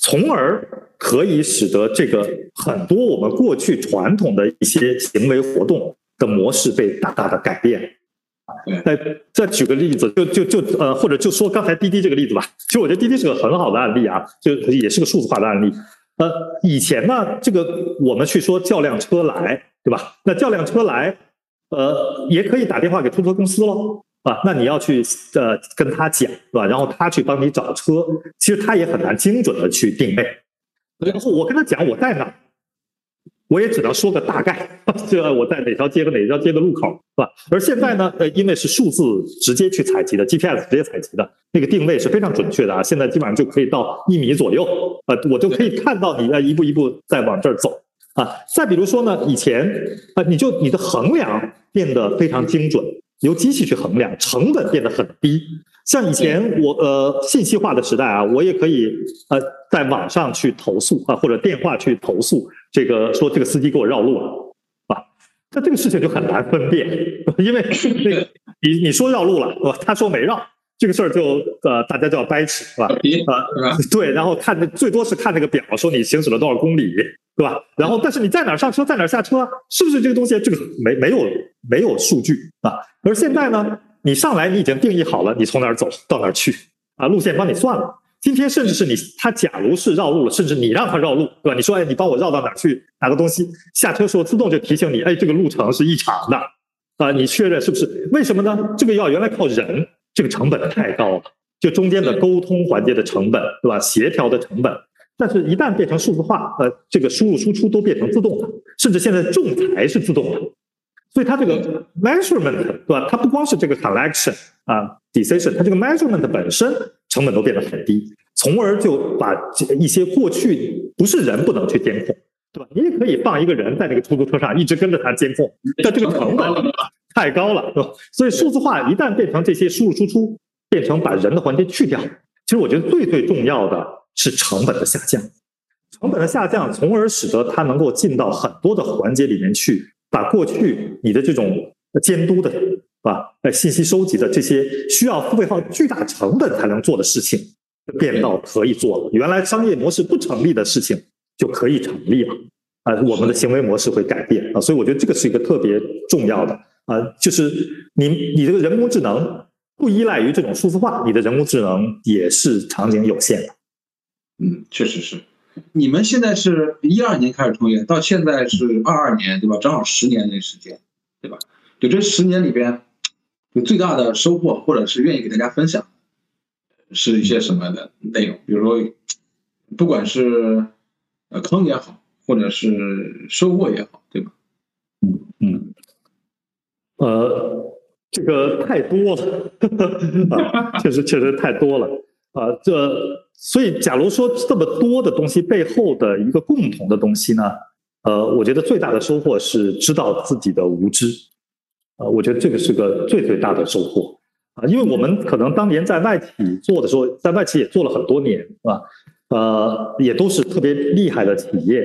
从而可以使得这个很多我们过去传统的一些行为活动的模式被大大的改变。再再举个例子，就就就呃，或者就说刚才滴滴这个例子吧。其实我觉得滴滴是个很好的案例啊，就也是个数字化的案例。呃，以前呢，这个我们去说叫辆车来，对吧？那叫辆车来，呃，也可以打电话给出租车公司喽，啊，那你要去呃跟他讲，是吧？然后他去帮你找车，其实他也很难精准的去定位。然后我跟他讲我在哪。我也只能说个大概，就我在哪条街和哪条街的路口，是吧？而现在呢，呃，因为是数字直接去采集的，GPS 直接采集的，那个定位是非常准确的啊。现在基本上就可以到一米左右，呃，我就可以看到你在一步一步在往这儿走啊。再比如说呢，以前啊，你就你的衡量变得非常精准，由机器去衡量，成本变得很低。像以前我呃信息化的时代啊，我也可以呃在网上去投诉啊，或者电话去投诉。这个说这个司机给我绕路了，啊，那这个事情就很难分辨，因为那个你你说绕路了，他说没绕，这个事儿就呃大家就要掰扯，是吧？啊，对，然后看最多是看那个表，说你行驶了多少公里，对吧？然后但是你在哪儿上车，在哪儿下车，是不是这个东西？这个没没有没有数据啊？而现在呢，你上来你已经定义好了，你从哪儿走到哪儿去啊？路线帮你算了。今天甚至是你他假如是绕路了，甚至你让他绕路，对吧？你说哎，你帮我绕到哪儿去拿个东西？下车时候自动就提醒你，哎，这个路程是异常的，啊，你确认是不是？为什么呢？这个要原来靠人，这个成本太高了，就中间的沟通环节的成本，对吧？协调的成本。但是，一旦变成数字化，呃，这个输入输出都变成自动的，甚至现在仲裁是自动的，所以它这个 measurement，对吧？它不光是这个 collection 啊，decision，它这个 measurement 本身。成本都变得很低，从而就把一些过去不是人不能去监控，对吧？你也可以放一个人在那个出租车上一直跟着他监控，但这个成本太高了，对吧？所以数字化一旦变成这些输入输出，变成把人的环节去掉，其实我觉得最最重要的是成本的下降，成本的下降，从而使得它能够进到很多的环节里面去，把过去你的这种监督的。吧？呃，信息收集的这些需要付费号巨大成本才能做的事情，变到可以做了。原来商业模式不成立的事情就可以成立了。啊，我们的行为模式会改变啊，所以我觉得这个是一个特别重要的啊，就是你你这个人工智能不依赖于这种数字化，你的人工智能也是场景有限的。嗯，确实是。你们现在是一二年开始创业，到现在是二二年，对吧？正好十年的时间，对吧？就这十年里边。就最大的收获，或者是愿意给大家分享，是一些什么的内容？比如说，不管是呃坑也好，或者是收获也好，对吧？嗯嗯，呃，这个太多了，啊，确实确实太多了啊。这所以，假如说这么多的东西背后的一个共同的东西呢？呃，我觉得最大的收获是知道自己的无知。呃，我觉得这个是个最最大的收获啊，因为我们可能当年在外企做的时候，在外企也做了很多年，是吧？呃，也都是特别厉害的企业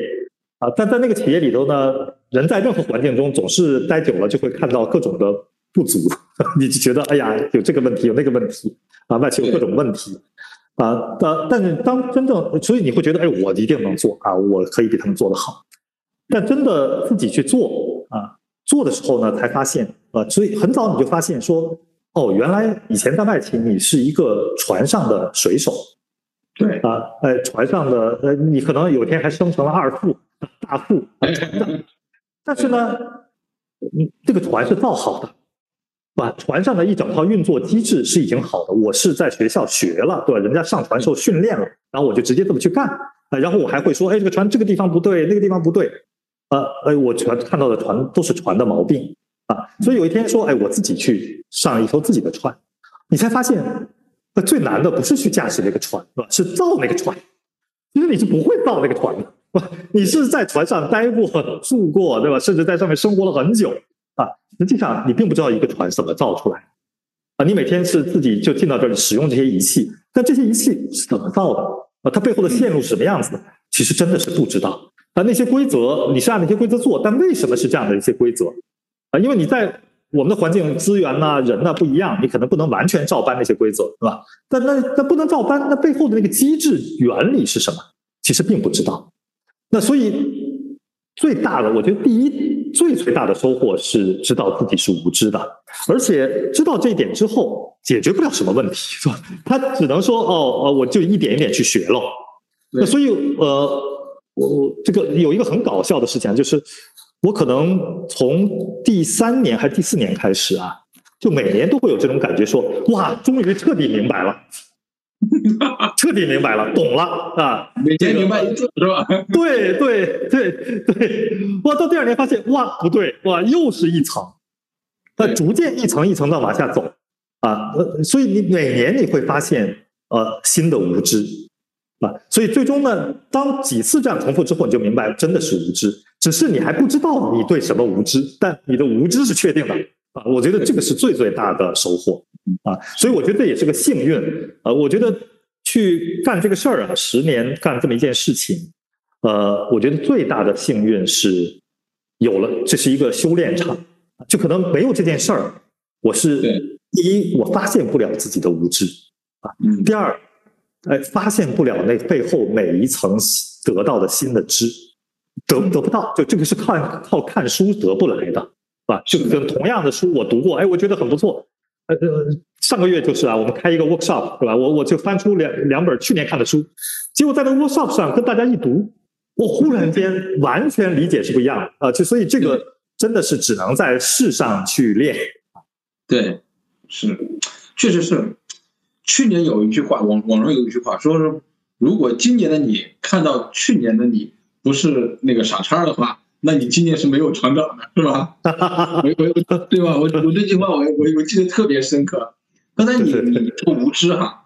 啊，但在那个企业里头呢，人在任何环境中总是待久了就会看到各种的不足，你就觉得哎呀，有这个问题，有那个问题啊，外企有各种问题啊，但但是当真正，所以你会觉得，哎，我一定能做啊，我可以比他们做得好，但真的自己去做啊。做的时候呢，才发现啊，所以很早你就发现说，哦，原来以前在外企你是一个船上的水手，对。啊，呃，船上的呃，你可能有天还升成了二副、大副，但是呢，你这个船是造好的，把船上的一整套运作机制是已经好的，我是在学校学了，对吧？人家上船时候训练了，然后我就直接这么去干。啊，然后我还会说，哎，这个船这个地方不对，那个地方不对。呃，哎，我全看到的船都是船的毛病。啊，所以有一天说，哎，我自己去上一艘自己的船，你才发现，那最难的不是去驾驶那个船，是吧？是造那个船，其实你是不会造那个船的，你是在船上待过、住过，对吧？甚至在上面生活了很久啊，实际上你并不知道一个船怎么造出来啊，你每天是自己就进到这里使用这些仪器，但这些仪器是怎么造的啊？它背后的线路是什么样子的？其实真的是不知道啊。那些规则你是按那些规则做，但为什么是这样的一些规则啊？因为你在我们的环境资源呐、人呐不一样，你可能不能完全照搬那些规则，是吧？但那那不能照搬，那背后的那个机制原理是什么？其实并不知道。那所以最大的，我觉得第一最最大的收获是知道自己是无知的，而且知道这一点之后，解决不了什么问题，是吧？他只能说哦哦，我就一点一点去学喽。那所以呃，我我这个有一个很搞笑的事情，就是我可能从第三年还是第四年开始啊，就每年都会有这种感觉，说哇，终于彻底明白了。彻底明白了，懂了啊！每年明白一次是吧？对对对对，哇！到第二年发现哇不对，哇又是一层，那逐渐一层一层的往下走啊，所以你每年你会发现呃新的无知啊，所以最终呢，当几次这样重复之后，你就明白真的是无知，只是你还不知道你对什么无知，但你的无知是确定的。啊，我觉得这个是最最大的收获。啊，所以我觉得这也是个幸运。啊。我觉得去干这个事儿啊，十年干这么一件事情，呃，我觉得最大的幸运是有了，这是一个修炼场，就可能没有这件事儿，我是第一，我发现不了自己的无知。啊，第二，哎，发现不了那背后每一层得到的新的知，得得不到，就这个是靠靠看书得不来的。吧，就跟同样的书我读过，哎，我觉得很不错。呃呃，上个月就是啊，我们开一个 workshop，对吧？我我就翻出两两本去年看的书，结果在那个 workshop 上跟大家一读，我忽然间完全理解是不一样的啊！就所以这个真的是只能在世上去练。对，是，确实是。去年有一句话，网网上有一句话，说是如果今年的你看到去年的你不是那个傻叉的话。那你今年是没有成长的，是吧？我我对吧？我我这句话我我我记得特别深刻。刚才你你说无知哈，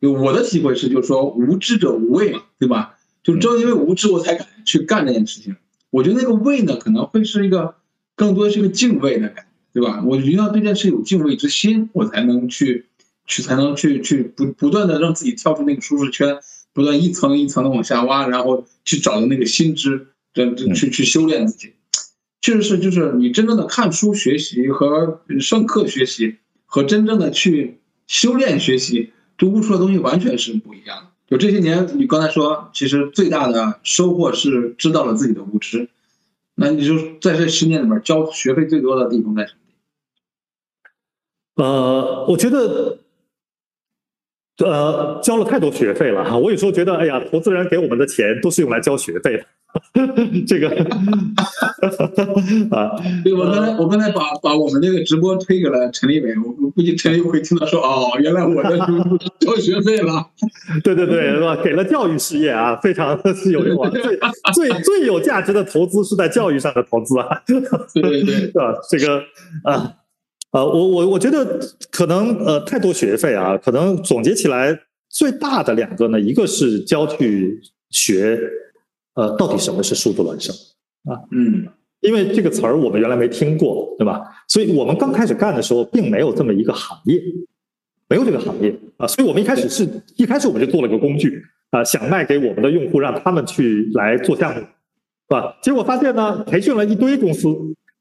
我的体会是，就是说无知者无畏嘛，对吧？就正因为无知，我才敢去干这件事情。我觉得那个畏呢，可能会是一个更多是一个敬畏的感觉，对吧？我一定要对这件事有敬畏之心，我才能去去才能去去不不断的让自己跳出那个舒适圈，不断一层一层的往下挖，然后去找的那个新知。去去修炼自己，确实是，就是你真正的看书学习和上课学习，和真正的去修炼学习，就悟出的东西完全是不一样的。就这些年，你刚才说，其实最大的收获是知道了自己的无知。那你就在这十年里面，交学费最多的地方在什么？呃，我觉得。呃，交了太多学费了哈！我有时候觉得，哎呀，投资人给我们的钱都是用来交学费的，这个 啊，对我刚才我刚才把把我们那个直播推给了陈立伟，我估计陈立伟会听到说，哦，原来我的交学费了，对对对，是吧？给了教育事业啊，非常是有用啊，最最最有价值的投资是在教育上的投资啊，对对对，是吧？这个啊。呃，我我我觉得可能呃太多学费啊，可能总结起来最大的两个呢，一个是教去学，呃，到底什么是数字孪生啊？嗯，因为这个词儿我们原来没听过，对吧？所以我们刚开始干的时候，并没有这么一个行业，没有这个行业啊，所以我们一开始是一开始我们就做了个工具啊，想卖给我们的用户，让他们去来做项目，是吧？结果发现呢，培训了一堆公司，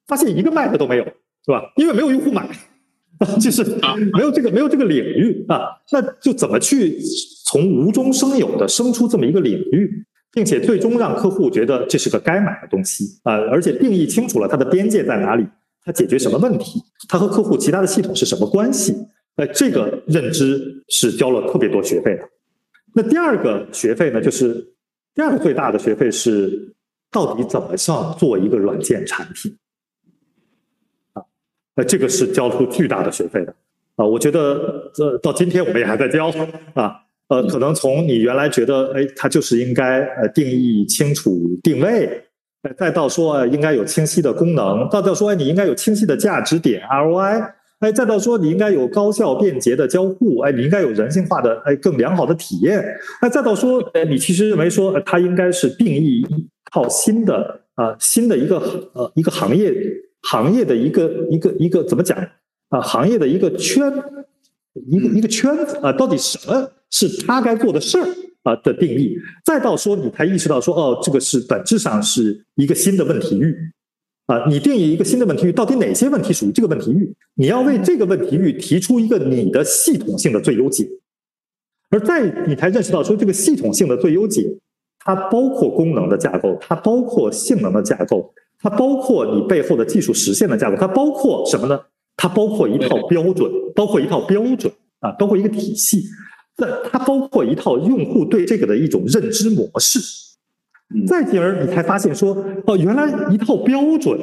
发现一个卖的都没有。是吧？因为没有用户买，就是没有这个没有这个领域啊，那就怎么去从无中生有的生出这么一个领域，并且最终让客户觉得这是个该买的东西啊，而且定义清楚了它的边界在哪里，它解决什么问题，它和客户其他的系统是什么关系？哎，这个认知是交了特别多学费的。那第二个学费呢，就是第二个最大的学费是到底怎么上做一个软件产品。那这个是交出巨大的学费的啊！我觉得这到今天我们也还在交啊。呃，可能从你原来觉得，哎，它就是应该呃定义清楚定位，再到说应该有清晰的功能，再到说你应该有清晰的价值点 ROI，哎，再到说你应该有高效便捷的交互，哎，你应该有人性化的哎更良好的体验，哎，再到说，哎，你其实认为说它应该是定义一套新的啊新的一个呃一个行业。行业的一个一个一个怎么讲？啊行业的一个圈，一个一个圈子啊，到底什么是他该做的事儿啊的定义，再到说你才意识到说哦，这个是本质上是一个新的问题域啊，你定义一个新的问题域，到底哪些问题属于这个问题域？你要为这个问题域提出一个你的系统性的最优解，而在你才认识到说这个系统性的最优解，它包括功能的架构，它包括性能的架构。它包括你背后的技术实现的架构，它包括什么呢？它包括一套标准，包括一套标准啊，包括一个体系。那它包括一套用户对这个的一种认知模式。再进而你才发现说，哦，原来一套标准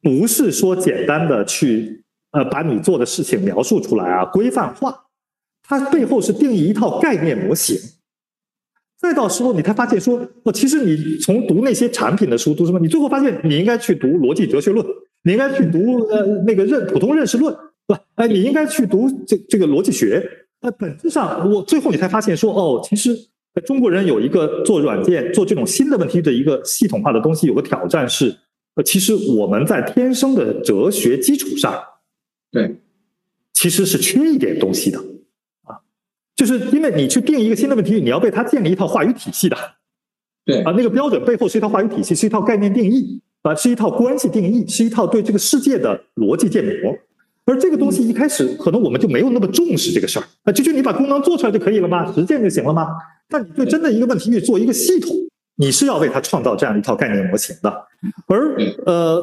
不是说简单的去呃把你做的事情描述出来啊，规范化，它背后是定义一套概念模型。再到时候，你才发现说，哦，其实你从读那些产品的书，读什么？你最后发现，你应该去读逻辑哲学论，你应该去读呃那个认普通认识论，对吧？哎，你应该去读这这个逻辑学。呃，本质上，我最后你才发现说，哦，其实中国人有一个做软件、做这种新的问题的一个系统化的东西，有个挑战是，呃，其实我们在天生的哲学基础上，对，其实是缺一点东西的。就是因为你去定一个新的问题，你要为它建立一套话语体系的，对啊，那个标准背后是一套话语体系，是一套概念定义啊，是一套关系定义，是一套对这个世界的逻辑建模。而这个东西一开始可能我们就没有那么重视这个事儿啊，就就你把功能做出来就可以了吗？实践就行了吗？但你对真的一个问题去做一个系统，你是要为它创造这样一套概念模型的。而呃，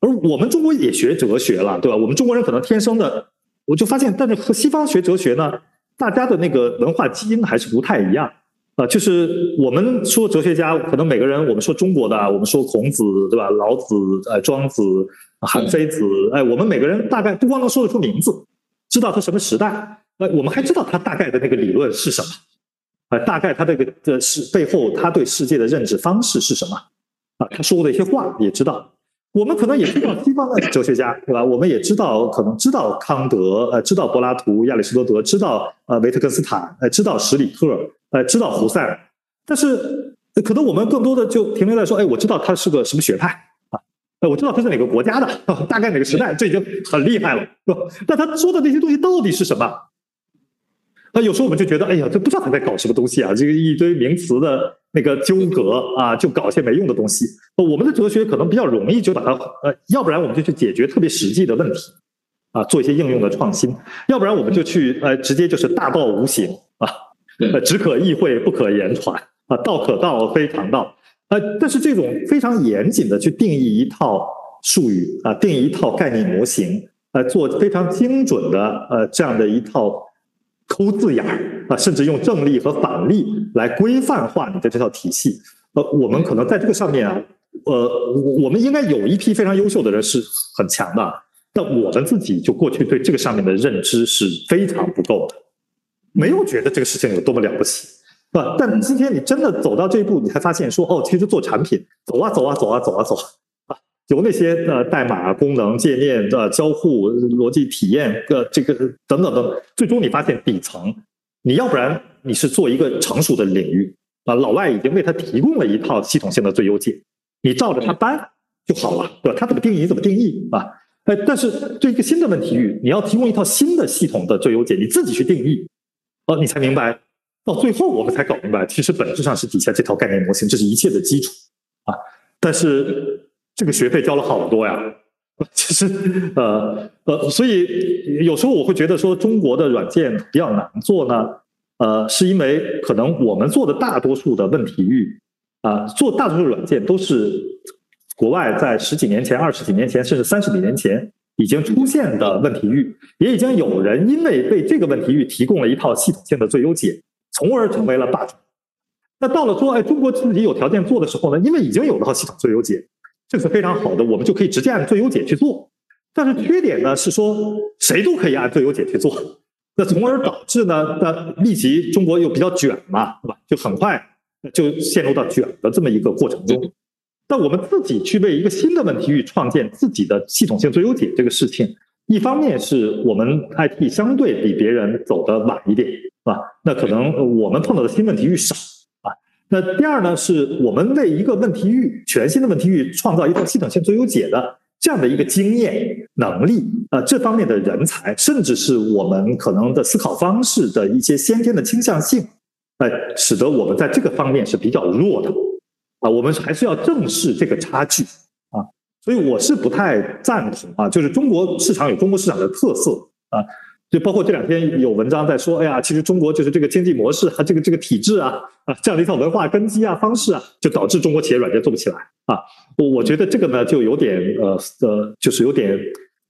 而我们中国也学哲学了，对吧？我们中国人可能天生的，我就发现，但是和西方学哲学呢？大家的那个文化基因还是不太一样啊，就是我们说哲学家，可能每个人，我们说中国的，我们说孔子，对吧？老子、呃，庄子、韩非子，哎，我们每个人大概不光能说得出名字，知道他什么时代，哎，我们还知道他大概的那个理论是什么，啊，大概他这个的是背后他对世界的认知方式是什么，啊，他说过的一些话也知道。我们可能也知道西方的哲学家，对吧？我们也知道，可能知道康德，呃，知道柏拉图、亚里士多德，知道呃维特根斯坦，呃，知道史里克，呃，知道胡塞尔。但是，可能我们更多的就停留在说，哎，我知道他是个什么学派啊，呃，我知道他是哪个国家的，大概哪个时代，这已经很厉害了，是吧？但他说的那些东西到底是什么？那有时候我们就觉得，哎呀，这不知道他在搞什么东西啊！这个一堆名词的那个纠葛啊，就搞些没用的东西。我们的哲学可能比较容易就把它，呃，要不然我们就去解决特别实际的问题，啊，做一些应用的创新；要不然我们就去，呃，直接就是大道无形啊，呃，只可意会不可言传啊，道可道非常道。呃，但是这种非常严谨的去定义一套术语啊，定义一套概念模型，呃，做非常精准的呃这样的一套。抠字眼儿啊，甚至用正例和反例来规范化你的这套体系。呃，我们可能在这个上面啊，呃，我们应该有一批非常优秀的人是很强的，但我们自己就过去对这个上面的认知是非常不够的，没有觉得这个事情有多么了不起，是吧？但今天你真的走到这一步，你才发现说，哦，其实做产品，走啊走啊走啊走啊走。有那些呃代码、功能、界面的交互、逻辑体验，呃，这个等等等，最终你发现底层，你要不然你是做一个成熟的领域啊，老外已经为他提供了一套系统性的最优解，你照着他搬就好了，对吧？他怎么定义怎么定义啊？哎，但是对一个新的问题域，你要提供一套新的系统的最优解，你自己去定义，哦，你才明白，到最后我们才搞明白，其实本质上是底下这套概念模型，这是一切的基础啊，但是。这个学费交了好多呀，其实呃呃，所以有时候我会觉得说中国的软件比较难做呢，呃，是因为可能我们做的大多数的问题域啊，做大多数软件都是国外在十几年前、二十几年前，甚至三十几年前已经出现的问题域，也已经有人因为为这个问题域提供了一套系统性的最优解，从而成为了霸主。那到了说哎，中国自己有条件做的时候呢，因为已经有了套系统最优解。这是非常好的，我们就可以直接按最优解去做。但是缺点呢是说，谁都可以按最优解去做，那从而导致呢，那立即中国又比较卷嘛，对吧？就很快就陷入到卷的这么一个过程中。但我们自己去为一个新的问题去创建自己的系统性最优解这个事情，一方面是我们 IT 相对比别人走的晚一点，是吧？那可能我们碰到的新问题域少。那第二呢，是我们为一个问题域、全新的问题域创造一套系统性最优解的这样的一个经验，能力啊这方面的人才，甚至是我们可能的思考方式的一些先天的倾向性，呃，使得我们在这个方面是比较弱的啊。我们还是要正视这个差距啊。所以我是不太赞同啊，就是中国市场有中国市场的特色啊。就包括这两天有文章在说，哎呀，其实中国就是这个经济模式和这个这个体制啊啊这样的一套文化根基啊方式啊，就导致中国企业软件做不起来啊。我我觉得这个呢，就有点呃呃，就是有点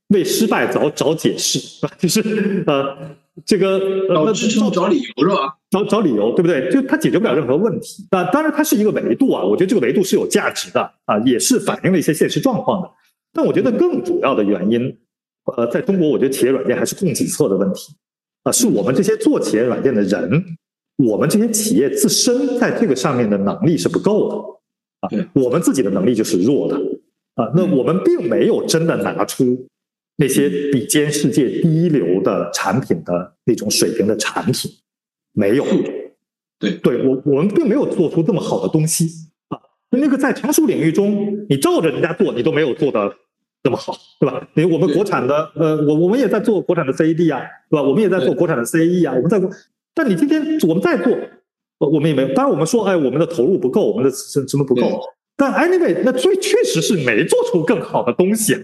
为失败找找解释 啊，就是呃这个找支撑找理由是吧？找找理由对不对？就它解决不了任何问题啊。当然它是一个维度啊，我觉得这个维度是有价值的啊，也是反映了一些现实状况的。但我觉得更主要的原因。呃，在中国，我觉得企业软件还是供给侧的问题，啊，是我们这些做企业软件的人，我们这些企业自身在这个上面的能力是不够的，啊，我们自己的能力就是弱的，啊，那我们并没有真的拿出那些比肩世界第一流的产品的那种水平的产品，没有，对，对我我们并没有做出这么好的东西，啊，那个在成熟领域中，你照着人家做，你都没有做的。这么好，对吧？因为我们国产的，呃，我我们也在做国产的 CAD 啊，对吧？我们也在做国产的 CAE 啊，我们在做。但你今天我们在做，我们也没有。当然，我们说，哎，我们的投入不够，我们的什什么不够？但 anyway，那最确实是没做出更好的东西，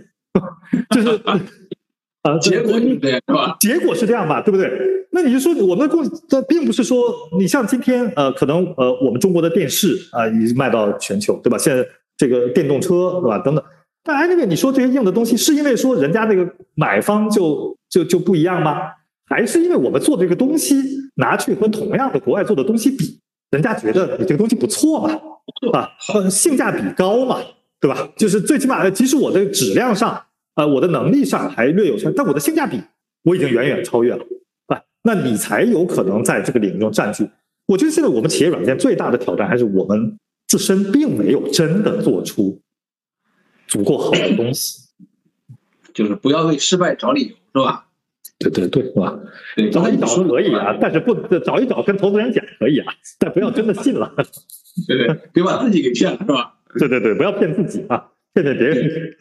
就是啊，结果是这样，是吧？结果是这样吧，对不对？那你就说，我们的供，这并不是说，你像今天，呃，可能呃，我们中国的电视啊，已经卖到全球，对吧？现在这个电动车，对吧？等等。但 anyway，你说这些硬的东西，是因为说人家那个买方就就就不一样吗？还是因为我们做这个东西拿去和同样的国外做的东西比，人家觉得你这个东西不错嘛，啊，性价比高嘛，对吧？就是最起码，即使我的质量上，呃，我的能力上还略有差，但我的性价比我已经远远超越了，啊，那你才有可能在这个领域中占据。我觉得现在我们企业软件最大的挑战还是我们自身并没有真的做出。足够好的东西，就是不要为失败找理由，是吧？对对对，是吧？对，找一找可以啊，但是不找一找跟投资人讲可以啊，但不要真的信了。对对，别把自己给骗了，是吧？对对对，不要骗自己啊，骗骗别人。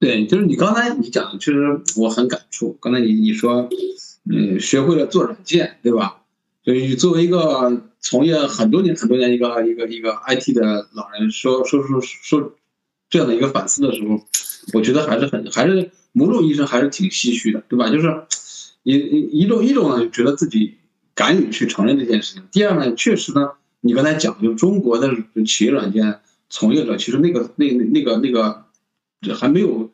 对，就是你刚才你讲的，其实我很感触。刚才你你说，嗯，学会了做软件，对吧？所以作为一个从业很多年很多年一个一个一个 IT 的老人，说说说说。这样的一个反思的时候，我觉得还是很还是某种意义上还是挺唏嘘的，对吧？就是一一种一种呢，觉得自己敢于去承认这件事情；第二呢，确实呢，你刚才讲，就中国的企业软件从业者，其实那个那那个那个还没有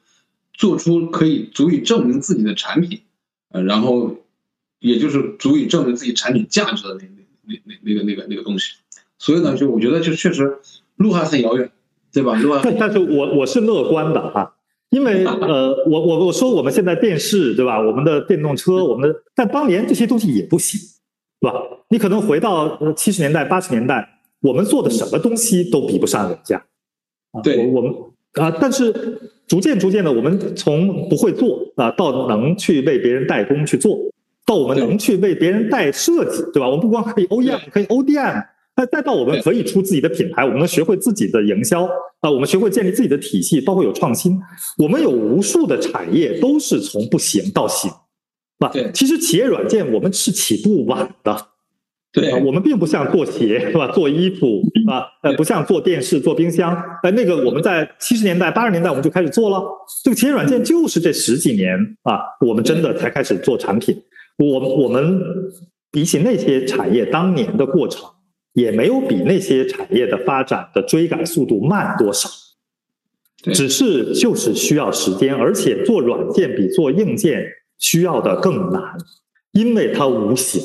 做出可以足以证明自己的产品，呃，然后也就是足以证明自己产品价值的那那那那那个那个那个东西。所以呢，就我觉得就确实路还很遥远。对吧？但但是我我是乐观的啊，因为呃，我我我说我们现在电视对吧？我们的电动车，我们的，但当年这些东西也不行，对吧？你可能回到七十年代、八十年代，我们做的什么东西都比不上人家。对，我们啊，但是逐渐逐渐的，我们从不会做啊，到能去为别人代工去做，到我们能去为别人代设计，对吧？我们不光可以 OEM，可以 ODM。再再到我们可以出自己的品牌，我们能学会自己的营销啊，我们学会建立自己的体系，包括有创新。我们有无数的产业都是从不行到行，啊，对。其实企业软件我们是起步晚的，对。我们并不像做鞋是吧？做衣服啊，呃，不像做电视、做冰箱，呃，那个我们在七十年代、八十年代我们就开始做了。这个企业软件就是这十几年啊，我们真的才开始做产品。我我们比起那些产业当年的过程。也没有比那些产业的发展的追赶速度慢多少，只是就是需要时间，而且做软件比做硬件需要的更难，因为它无形，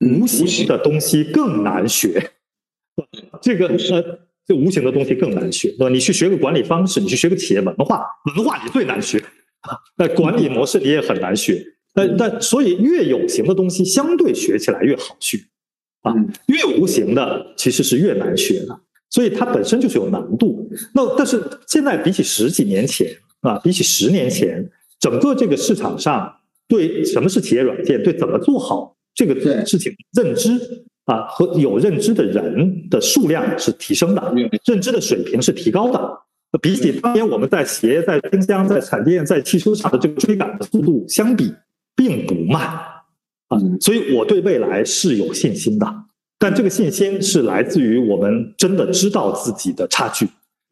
无形的东西更难学。这个呃，这无形的东西更难学，对吧？你去学个管理方式，你去学个企业文化，文化你最难学啊。那管理模式你也很难学，那那所以越有形的东西相对学起来越好学。啊，越无形的其实是越难学的，所以它本身就是有难度。那但是现在比起十几年前啊，比起十年前，整个这个市场上对什么是企业软件，对怎么做好这个事情认知啊和有认知的人的数量是提升的，认知的水平是提高的比起当年我们在企业、在冰箱、在彩电、在汽车上的这个追赶的速度相比，并不慢啊。所以我对未来是有信心的，但这个信心是来自于我们真的知道自己的差距。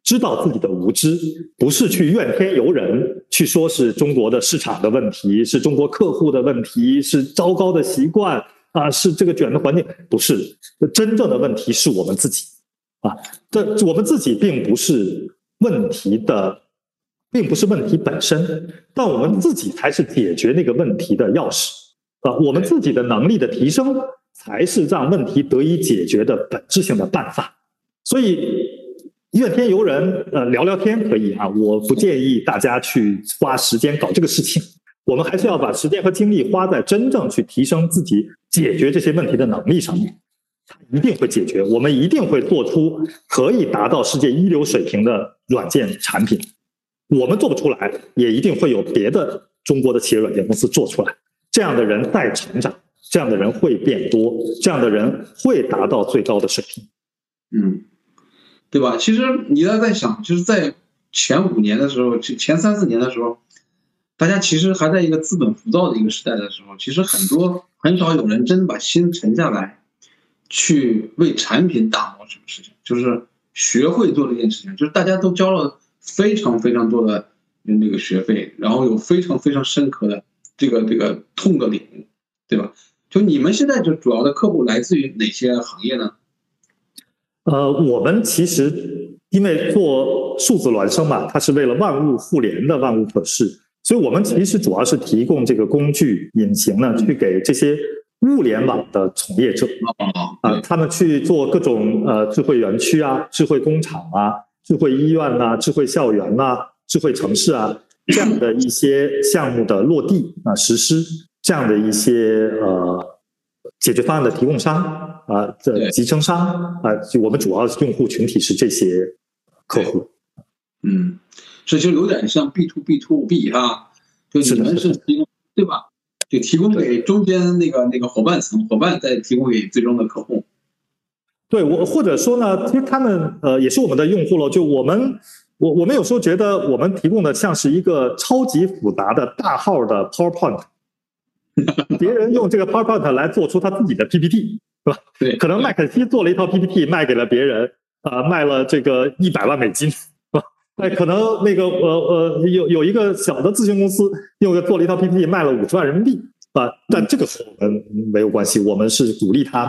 知道自己的无知，不是去怨天尤人，去说是中国的市场的问题，是中国客户的问题，是糟糕的习惯啊，是这个卷的环境，不是真正的问题是我们自己啊。这我们自己并不是问题的，并不是问题本身，但我们自己才是解决那个问题的钥匙啊。我们自己的能力的提升，才是让问题得以解决的本质性的办法。所以。怨天尤人，呃，聊聊天可以啊，我不建议大家去花时间搞这个事情。我们还是要把时间和精力花在真正去提升自己解决这些问题的能力上面。它一定会解决，我们一定会做出可以达到世界一流水平的软件产品。我们做不出来，也一定会有别的中国的企业软件公司做出来。这样的人在成长，这样的人会变多，这样的人会达到最高的水平。嗯。对吧？其实你要在想，就是在前五年的时候，前三四年的时候，大家其实还在一个资本浮躁的一个时代的时候，其实很多很少有人真的把心沉下来，去为产品打磨什么事情，就是学会做这件事情。就是大家都交了非常非常多的那个学费，然后有非常非常深刻的这个这个痛的领悟，对吧？就你们现在就主要的客户来自于哪些行业呢？呃，我们其实因为做数字孪生嘛，它是为了万物互联的万物可视，所以我们其实主要是提供这个工具引擎呢，去给这些物联网的从业者啊，他们去做各种呃智慧园区啊、智慧工厂啊、智慧医院呐、智慧校园呐、智慧城市啊这样的一些项目的落地啊实施，这样的一些呃。解决方案的提供商啊，这集成商啊，就我们主要的用户群体是这些客户。嗯，这就有点像 B to B to B 哈，就你们是提供对吧？就提供给中间那个那个伙伴层，伙伴再提供给最终的客户。对我或者说呢，其实他们呃也是我们的用户了。就我们我我们有时候觉得我们提供的像是一个超级复杂的大号的 PowerPoint。别人用这个 PowerPoint 来做出他自己的 PPT，是吧？对，可能麦肯锡做了一套 PPT 卖给了别人，啊，卖了这个一百万美金，是吧？哎，可能那个呃呃，有有一个小的咨询公司又做了一套 PPT 卖了五十万人民币，啊，但这个和我们没有关系，我们是鼓励他，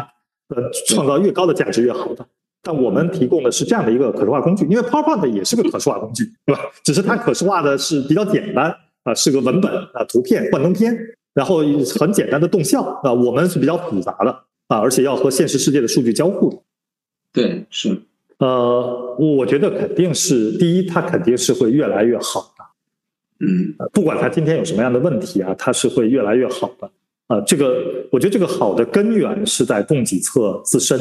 呃，创造越高的价值越好的。但我们提供的是这样的一个可视化工具，因为 PowerPoint 也是个可视化工具，对吧？只是它可视化的是比较简单，啊，是个文本啊，图片幻灯片。然后很简单的动效啊，我们是比较复杂的啊，而且要和现实世界的数据交互的。对，是。呃，我觉得肯定是第一，它肯定是会越来越好的。嗯，不管它今天有什么样的问题啊，它是会越来越好的。啊，这个我觉得这个好的根源是在供给侧自身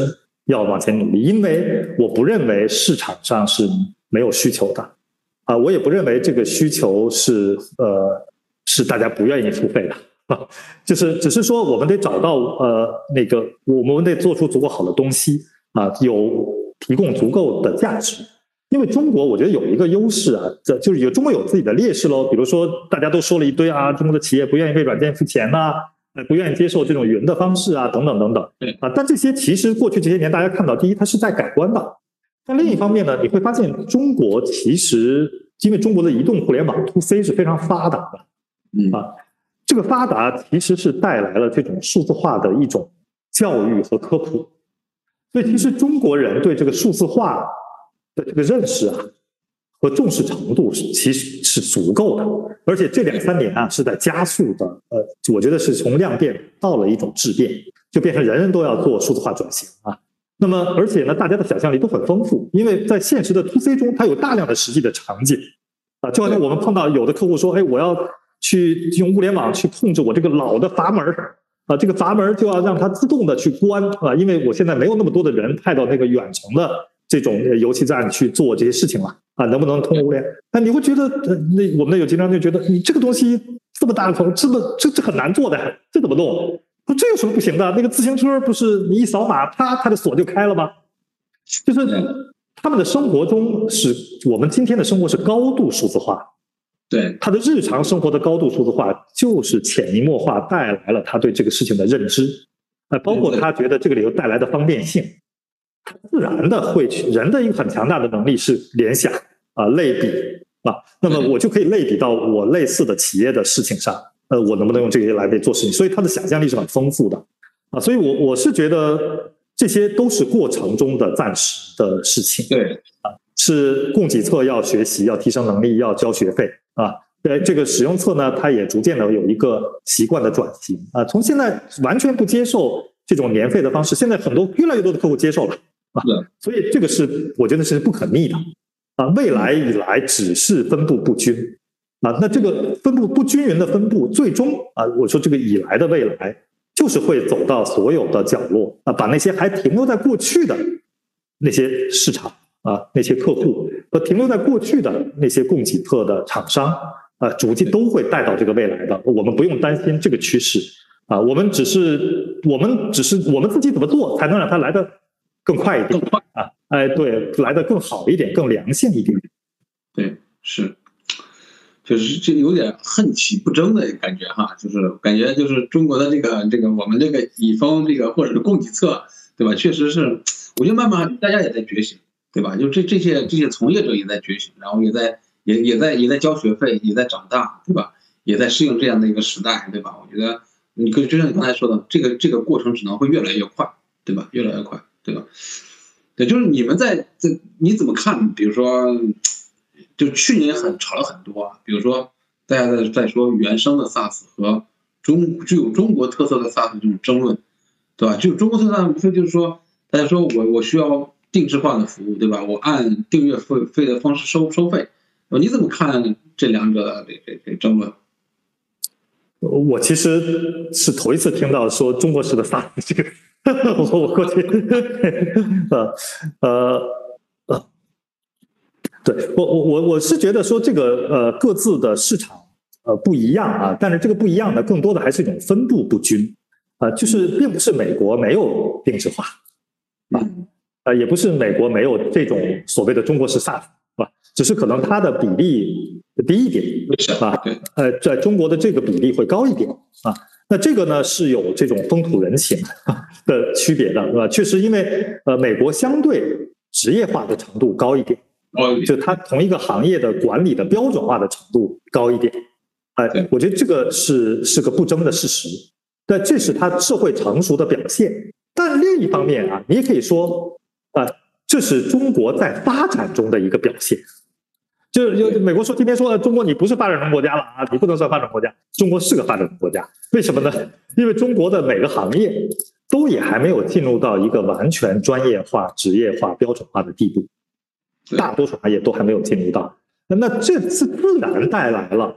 要往前努力，因为我不认为市场上是没有需求的，啊，我也不认为这个需求是呃是大家不愿意付费的。啊，就是只是说，我们得找到呃那个，我们得做出足够好的东西啊，有提供足够的价值。因为中国，我觉得有一个优势啊，这就是有中国有自己的劣势喽。比如说，大家都说了一堆啊，中国的企业不愿意为软件付钱呐，不愿意接受这种云的方式啊，等等等等。对啊，但这些其实过去这些年，大家看到，第一，它是在改观的；但另一方面呢，你会发现，中国其实因为中国的移动互联网 to C 是非常发达的，嗯啊。这个发达其实是带来了这种数字化的一种教育和科普，所以其实中国人对这个数字化的这个认识啊和重视程度是其实是足够的，而且这两三年啊是在加速的，呃，我觉得是从量变到了一种质变，就变成人人都要做数字化转型啊。那么而且呢，大家的想象力都很丰富，因为在现实的 to C 中，它有大量的实际的场景啊，就好像我们碰到有的客户说，哎，我要。去用物联网去控制我这个老的阀门啊，这个阀门就要让它自动的去关啊，因为我现在没有那么多的人派到那个远程的这种油气站去做这些事情了啊，能不能通过物联？那你会觉得，那我们的有经常就觉得，你这个东西这么大口，这么这这很难做的，这怎么弄？说这有什么不行的？那个自行车不是你一扫码，啪，它的锁就开了吗？就是他们的生活中是我们今天的生活是高度数字化，对，他的日常生活的高度数字化，就是潜移默化带来了他对这个事情的认知，啊，包括他觉得这个里头带来的方便性，他自然的会去人的一个很强大的能力是联想啊、类比啊，那么我就可以类比到我类似的企业的事情上，呃，我能不能用这些来做事情？所以他的想象力是很丰富的啊，所以我我是觉得这些都是过程中的暂时的事情。对啊，是供给侧要学习，要提升能力，要交学费啊。对这个使用侧呢，它也逐渐的有一个习惯的转型啊。从现在完全不接受这种年费的方式，现在很多越来越多的客户接受了啊。所以这个是我觉得是不可逆的啊。未来以来只是分布不均啊，那这个分布不均匀的分布，最终啊，我说这个以来的未来就是会走到所有的角落啊，把那些还停留在过去的那些市场。啊，那些客户和停留在过去的那些供给侧的厂商啊，逐渐都会带到这个未来的。我们不用担心这个趋势啊，我们只是我们只是我们自己怎么做才能让它来的更快一点啊？哎，对，来的更好一点，更良性一点。对，是，就是这有点恨其不争的感觉哈，就是感觉就是中国的这个这个我们这个乙方这个或者是供给侧，对吧？确实是，我觉得慢慢大家也在觉醒。对吧？就这这些这些从业者也在觉醒，然后也在也也在也在交学费，也在长大，对吧？也在适应这样的一个时代，对吧？我觉得你可就像你刚才说的，这个这个过程只能会越来越快，对吧？越来越快，对吧？对，就是你们在这你怎么看？比如说，就去年很炒了很多啊，比如说大家在在说原生的 SaaS 和中具有中国特色的 SaaS 这种争论，对吧？就中国特色无非就是说，大家说我我需要。定制化的服务，对吧？我按订阅费费的方式收收费，你怎么看这两者的这这这争论？我其实是头一次听到说中国式的 SaaS 这个，我 我过去，呃呃呃，对我我我我是觉得说这个呃各自的市场呃不一样啊，但是这个不一样呢，更多的还是一种分布不均啊，就是并不是美国没有定制化啊。呃，也不是美国没有这种所谓的中国式 SaaS，是吧？只是可能它的比例低一点，啊，呃，在中国的这个比例会高一点啊。那这个呢是有这种风土人情 的区别的，是吧？确实，因为呃，美国相对职业化的程度高一点，就它同一个行业的管理的标准化的程度高一点，哎，我觉得这个是是个不争的事实，但这是它社会成熟的表现。但另一方面啊，你也可以说。啊，这是中国在发展中的一个表现，就是就美国说今天说中国你不是发展中国家了啊，你不能算发展国家，中国是个发展中国家，为什么呢？因为中国的每个行业都也还没有进入到一个完全专业化、职业化、标准化的地步，大多数行业都还没有进入到，那这次自然带来了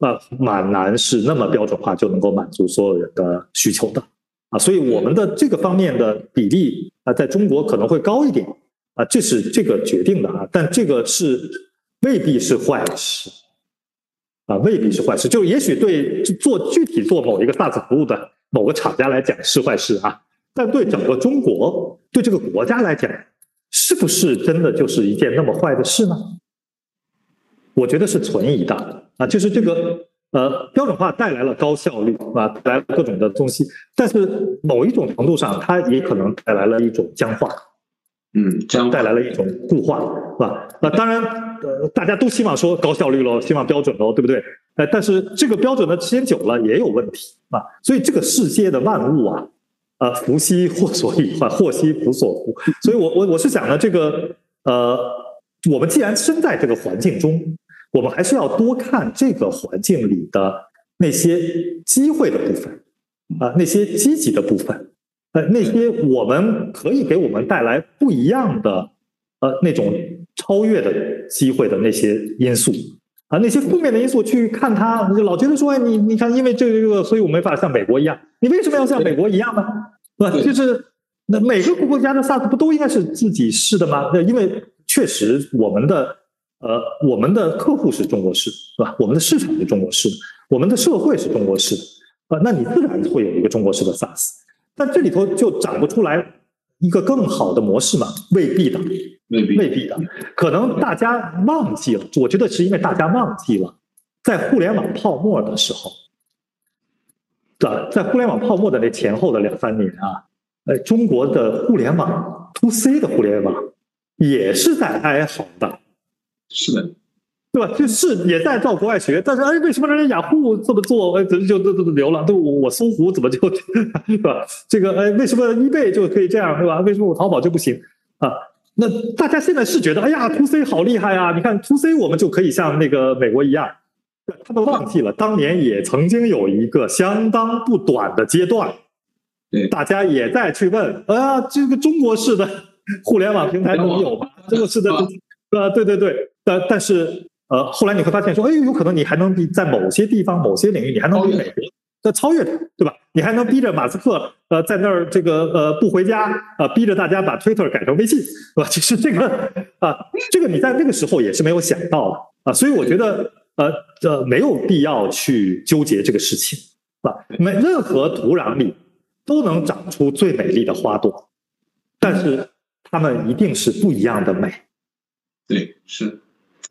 啊，蛮难是那么标准化就能够满足所有人的需求的。啊，所以我们的这个方面的比例啊，在中国可能会高一点啊，这是这个决定的啊，但这个是未必是坏事啊，未必是坏事，就也许对做具体做某一个 SaaS 服务的某个厂家来讲是坏事啊，但对整个中国对这个国家来讲，是不是真的就是一件那么坏的事呢？我觉得是存疑的啊，就是这个。呃，标准化带来了高效率，啊，带来了各种的东西，但是某一种程度上，它也可能带来了一种僵化，嗯，僵带来了一种固化，是吧？那当然，呃，大家都希望说高效率喽，希望标准喽，对不对？呃，但是这个标准呢，时间久了也有问题啊。所以这个世界的万物啊，呃，福兮祸所倚，啊，祸兮福所伏。所以我我我是想呢，这个呃，我们既然身在这个环境中。我们还是要多看这个环境里的那些机会的部分，啊，那些积极的部分，呃，那些我们可以给我们带来不一样的，呃，那种超越的机会的那些因素，啊，那些负面的因素去看它，就老觉得说，哎你你看，因为这个，所以我没法像美国一样。你为什么要像美国一样呢？对吧？就是那每个国家的 SaaS 不都应该是自己试的吗？因为确实我们的。呃，我们的客户是中国式，是吧？我们的市场是中国式，我们的社会是中国式，呃，那你自然会有一个中国式的 SaaS，但这里头就长不出来一个更好的模式嘛？未必的，未必。未必的，可能大家忘记了，我觉得是因为大家忘记了，在互联网泡沫的时候，在在互联网泡沫的那前后的两三年啊，呃，中国的互联网 to C 的互联网也是在哀嚎的，是的，对吧？就是也在照国外学，但是哎，为什么人家雅虎这么做，哎，就就就就流了？对，我我搜狐怎么就，对吧？这个哎，为什么 eBay 就可以这样，对吧？为什么我淘宝就不行啊？那大家现在是觉得，哎呀，to C 好厉害啊！你看 to C 我们就可以像那个美国一样，他们忘记了当年也曾经有一个相当不短的阶段，对大家也在去问，啊，这个中国式的互联网平台能有吗？中国式的，呃，对对对，但但是呃，后来你会发现说，哎，有可能你还能比在某些地方、某些领域，你还能比美国的超越它，对吧？你还能逼着马斯克，呃，在那儿这个呃不回家呃、逼着大家把 Twitter 改成微信，对吧？其实这个啊，这个你在那个时候也是没有想到的啊，所以我觉得呃呃没有必要去纠结这个事情，是吧？每任何土壤里都能长出最美丽的花朵，但是它们一定是不一样的美。对，是。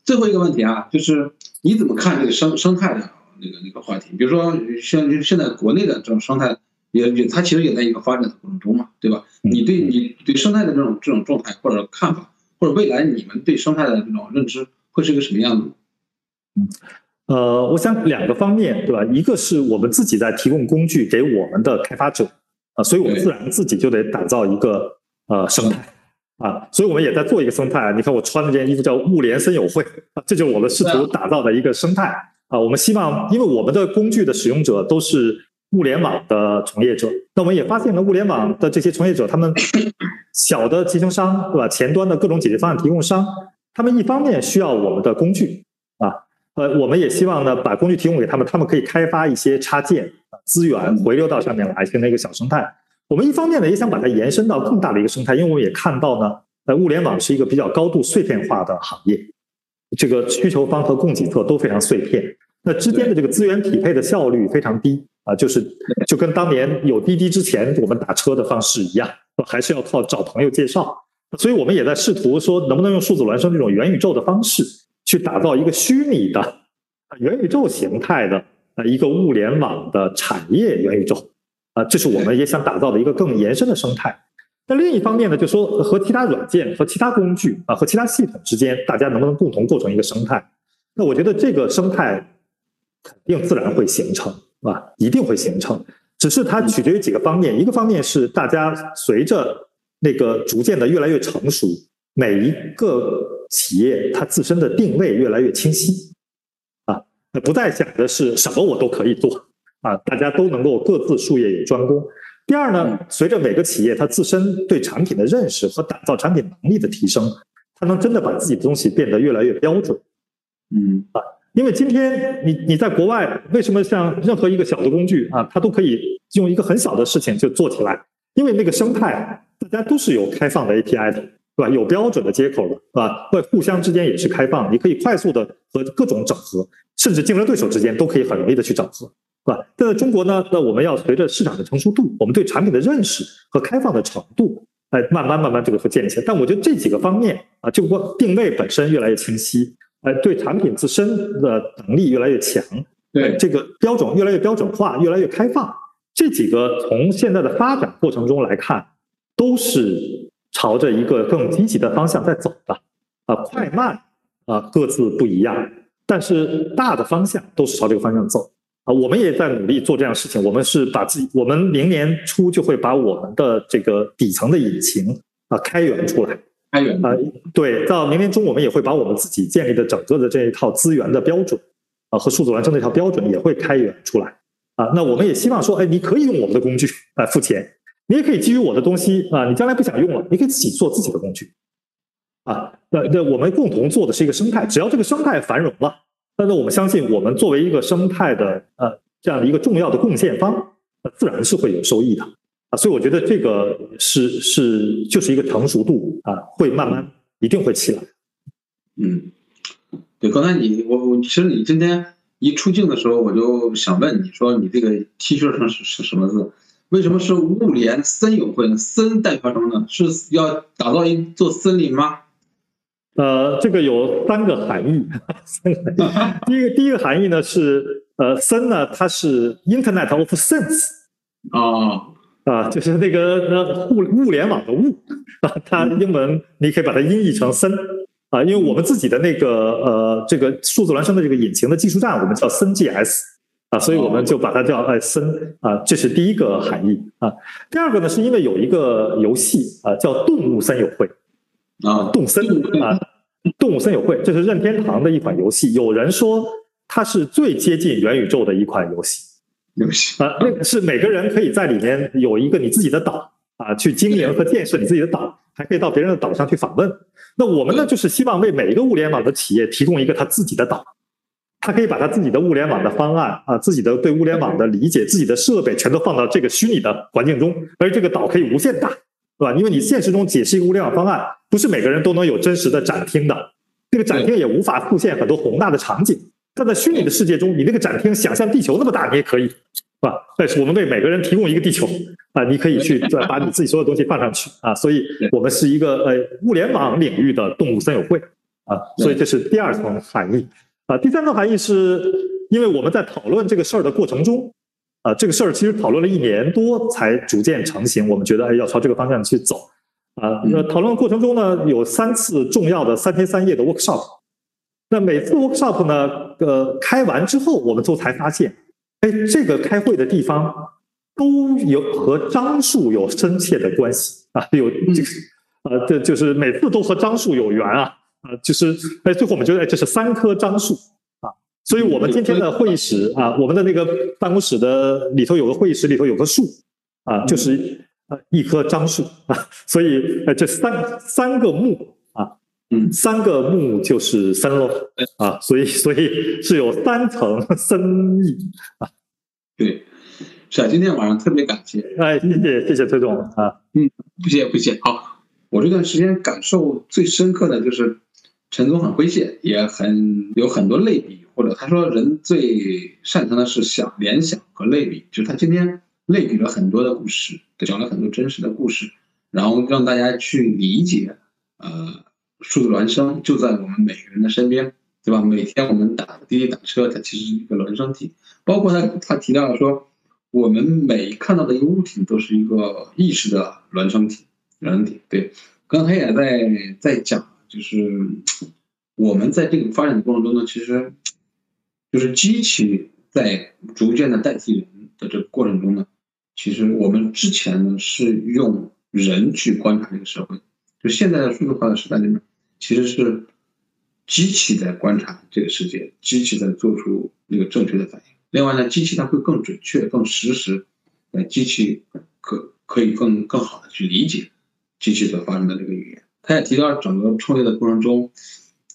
最后一个问题啊，就是你怎么看这个生生态的那个那个话题？比如说像现在国内的这种生态，也也它其实也在一个发展的过程中嘛，对吧？你对你对生态的这种这种状态或者看法，或者未来你们对生态的这种认知会是一个什么样子？呃，我想两个方面，对吧？一个是我们自己在提供工具给我们的开发者啊、所以我们自然自己就得打造一个呃生态啊，所以我们也在做一个生态。你看我穿的这件衣服叫物联森友会啊，这就是我们试图打造的一个生态啊。我们希望，因为我们的工具的使用者都是物联网的从业者，那我们也发现了物联网的这些从业者，他们小的集成商，对吧？前端的各种解决方案提供商，他们一方面需要我们的工具啊。呃，我们也希望呢，把工具提供给他们，他们可以开发一些插件、资源回流到上面来，形成一个小生态。我们一方面呢，也想把它延伸到更大的一个生态，因为我们也看到呢，呃，物联网是一个比较高度碎片化的行业，这个需求方和供给侧都非常碎片，那之间的这个资源匹配的效率非常低啊，就是就跟当年有滴滴之前我们打车的方式一样，还是要靠找朋友介绍。所以我们也在试图说，能不能用数字孪生这种元宇宙的方式。去打造一个虚拟的元宇宙形态的呃一个物联网的产业元宇宙啊，这是我们也想打造的一个更延伸的生态。那另一方面呢，就说和其他软件和其他工具啊和其他系统之间，大家能不能共同构成一个生态？那我觉得这个生态肯定自然会形成啊，一定会形成。只是它取决于几个方面，一个方面是大家随着那个逐渐的越来越成熟，每一个。企业它自身的定位越来越清晰，啊，不再想的是什么我都可以做，啊，大家都能够各自术业有专攻。第二呢，随着每个企业它自身对产品的认识和打造产品能力的提升，它能真的把自己的东西变得越来越标准。嗯啊，因为今天你你在国外，为什么像任何一个小的工具啊，它都可以用一个很小的事情就做起来？因为那个生态大家都是有开放的 API 的。对吧？有标准的接口的，是吧？会互相之间也是开放，你可以快速的和各种整合，甚至竞争对手之间都可以很容易的去整合，是吧？但在中国呢，那我们要随着市场的成熟度，我们对产品的认识和开放的程度，哎，慢慢慢慢这个会建立起来。但我觉得这几个方面啊，就光定位本身越来越清晰，哎，对产品自身的能力越来越强，对这个标准越来越标准化，越来越开放，这几个从现在的发展过程中来看，都是。朝着一个更积极的方向在走的，啊，快慢啊各自不一样，但是大的方向都是朝这个方向走啊。我们也在努力做这样的事情。我们是把自己，我们明年初就会把我们的这个底层的引擎啊开源出来，开源啊，对，到明年中我们也会把我们自己建立的整个的这一套资源的标准啊和数字孪生这套标准也会开源出来啊。那我们也希望说，哎，你可以用我们的工具来付钱。你也可以基于我的东西啊，你将来不想用了，你可以自己做自己的工具，啊，那那我们共同做的是一个生态，只要这个生态繁荣了，那那我们相信我们作为一个生态的呃这样的一个重要的贡献方，那自然是会有收益的啊，所以我觉得这个是是就是一个成熟度啊，会慢慢一定会起来。嗯，对，刚才你我我其实你今天一出镜的时候，我就想问你说你这个 T 恤上是是什么字？为什么是物联森友会呢？森代表什么呢？是要打造一座森林吗？呃，这个有三个含义。第一个第一个含义呢是，呃，森呢它是 Internet of Things 啊啊，就是那个那物物联网的物啊，它英文你可以把它音译成森啊，因为我们自己的那个呃这个数字孪生的这个引擎的技术站，我们叫森 GS 啊，所以我们就把它叫呃森啊，这是第一个含义啊。第二个呢，是因为有一个游戏啊叫动物森友会。啊，动森啊，动物森友会，这是任天堂的一款游戏。有人说它是最接近元宇宙的一款游戏。游戏啊，那是每个人可以在里面有一个你自己的岛啊，去经营和建设你自己的岛，还可以到别人的岛上去访问。那我们呢，就是希望为每一个物联网的企业提供一个他自己的岛，他可以把他自己的物联网的方案啊，自己的对物联网的理解，自己的设备全都放到这个虚拟的环境中，而这个岛可以无限大，对吧？因为你现实中解释一个物联网方案。不是每个人都能有真实的展厅的，这个展厅也无法复现很多宏大的场景。但在虚拟的世界中，你那个展厅想象地球那么大，你也可以，是吧？但是我们为每个人提供一个地球啊，你可以去把你自己所有东西放上去啊。所以我们是一个呃物联网领域的动物森友会啊，所以这是第二层含义啊。第三层含义是因为我们在讨论这个事儿的过程中啊，这个事儿其实讨论了一年多才逐渐成型，我们觉得哎要朝这个方向去走。啊，那讨论过程中呢，有三次重要的三天三夜的 workshop。那每次 workshop 呢，呃，开完之后，我们都才发现，哎，这个开会的地方都有和樟树有深切的关系啊，有这个，呃，这就是每次都和樟树有缘啊，啊，就是哎，最后我们觉得这是三棵樟树啊，所以我们今天的会议室啊，我们的那个办公室的里头有个会议室，里头有棵树啊，就是呃。一棵樟树啊，所以呃，这三三个木啊，嗯，三个木就是森喽啊，所以所以是有三层森意啊。对，是啊，今天晚上特别感谢，哎，谢谢谢谢崔总啊，嗯，不谢不谢。好，我这段时间感受最深刻的就是陈总很诙谐，也很有很多类比，或者他说人最擅长的是想联想和类比，就是他今天。类比了很多的故事，讲了很多真实的故事，然后让大家去理解，呃，数字孪生就在我们每个人的身边，对吧？每天我们打滴滴打车，它其实是一个孪生体。包括他他提到了说，我们每看到的一个物体都是一个意识的孪生体，孪生体。对，刚才也在在讲，就是我们在这个发展的过程中呢，其实就是机器在逐渐的代替人的这个过程中呢。其实我们之前呢是用人去观察这个社会，就现在的数字化的时代里面，其实是机器在观察这个世界，机器在做出那个正确的反应。另外呢，机器它会更准确、更实时，呃，机器可可以更更好的去理解机器所发生的这个语言。他也提到整个创业的过程中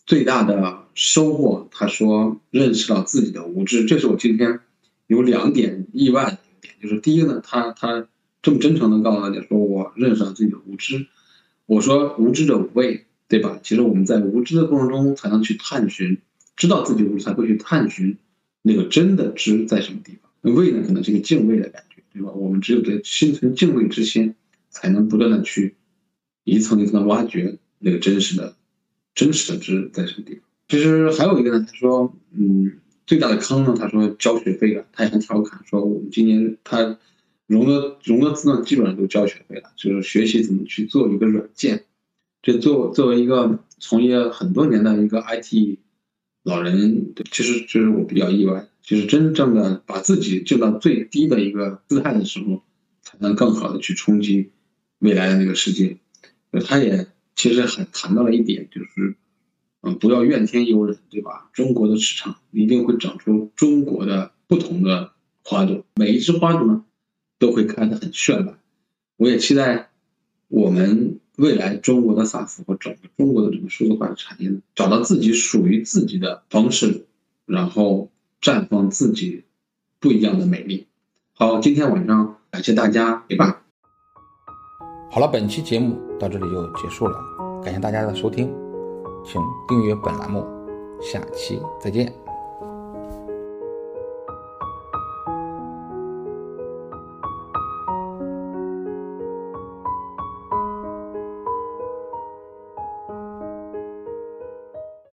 最大的收获，他说认识到自己的无知，这是我今天有两点意外的点。就是第一个呢，他他这么真诚的告诉大家说，我认识到自己的无知。我说无知者无畏，对吧？其实我们在无知的过程中，才能去探寻，知道自己无知，才会去探寻那个真的知在什么地方。那畏呢，可能是一个敬畏的感觉，对吧？我们只有在心存敬畏之心，才能不断的去一层一层的挖掘那个真实的、真实的知在什么地方。其实还有一个呢，他说，嗯。最大的坑呢？他说交学费了，他也很调侃说我们今年他融的融的资呢，基本上都交学费了，就是学习怎么去做一个软件。这作作为一个从业很多年的一个 IT 老人，其实其实我比较意外，就是真正的把自己降到最低的一个姿态的时候，才能更好的去冲击未来的那个世界。他也其实很谈到了一点，就是。嗯，不要怨天尤人，对吧？中国的市场一定会长出中国的不同的花朵，每一枝花朵呢，都会开得很绚烂。我也期待我们未来中国的 SaaS 和整个中国的这个数字化的产业呢，找到自己属于自己的方式，然后绽放自己不一样的美丽。好，今天晚上感谢大家陪伴。好了，本期节目到这里就结束了，感谢大家的收听。请订阅本栏目，下期再见。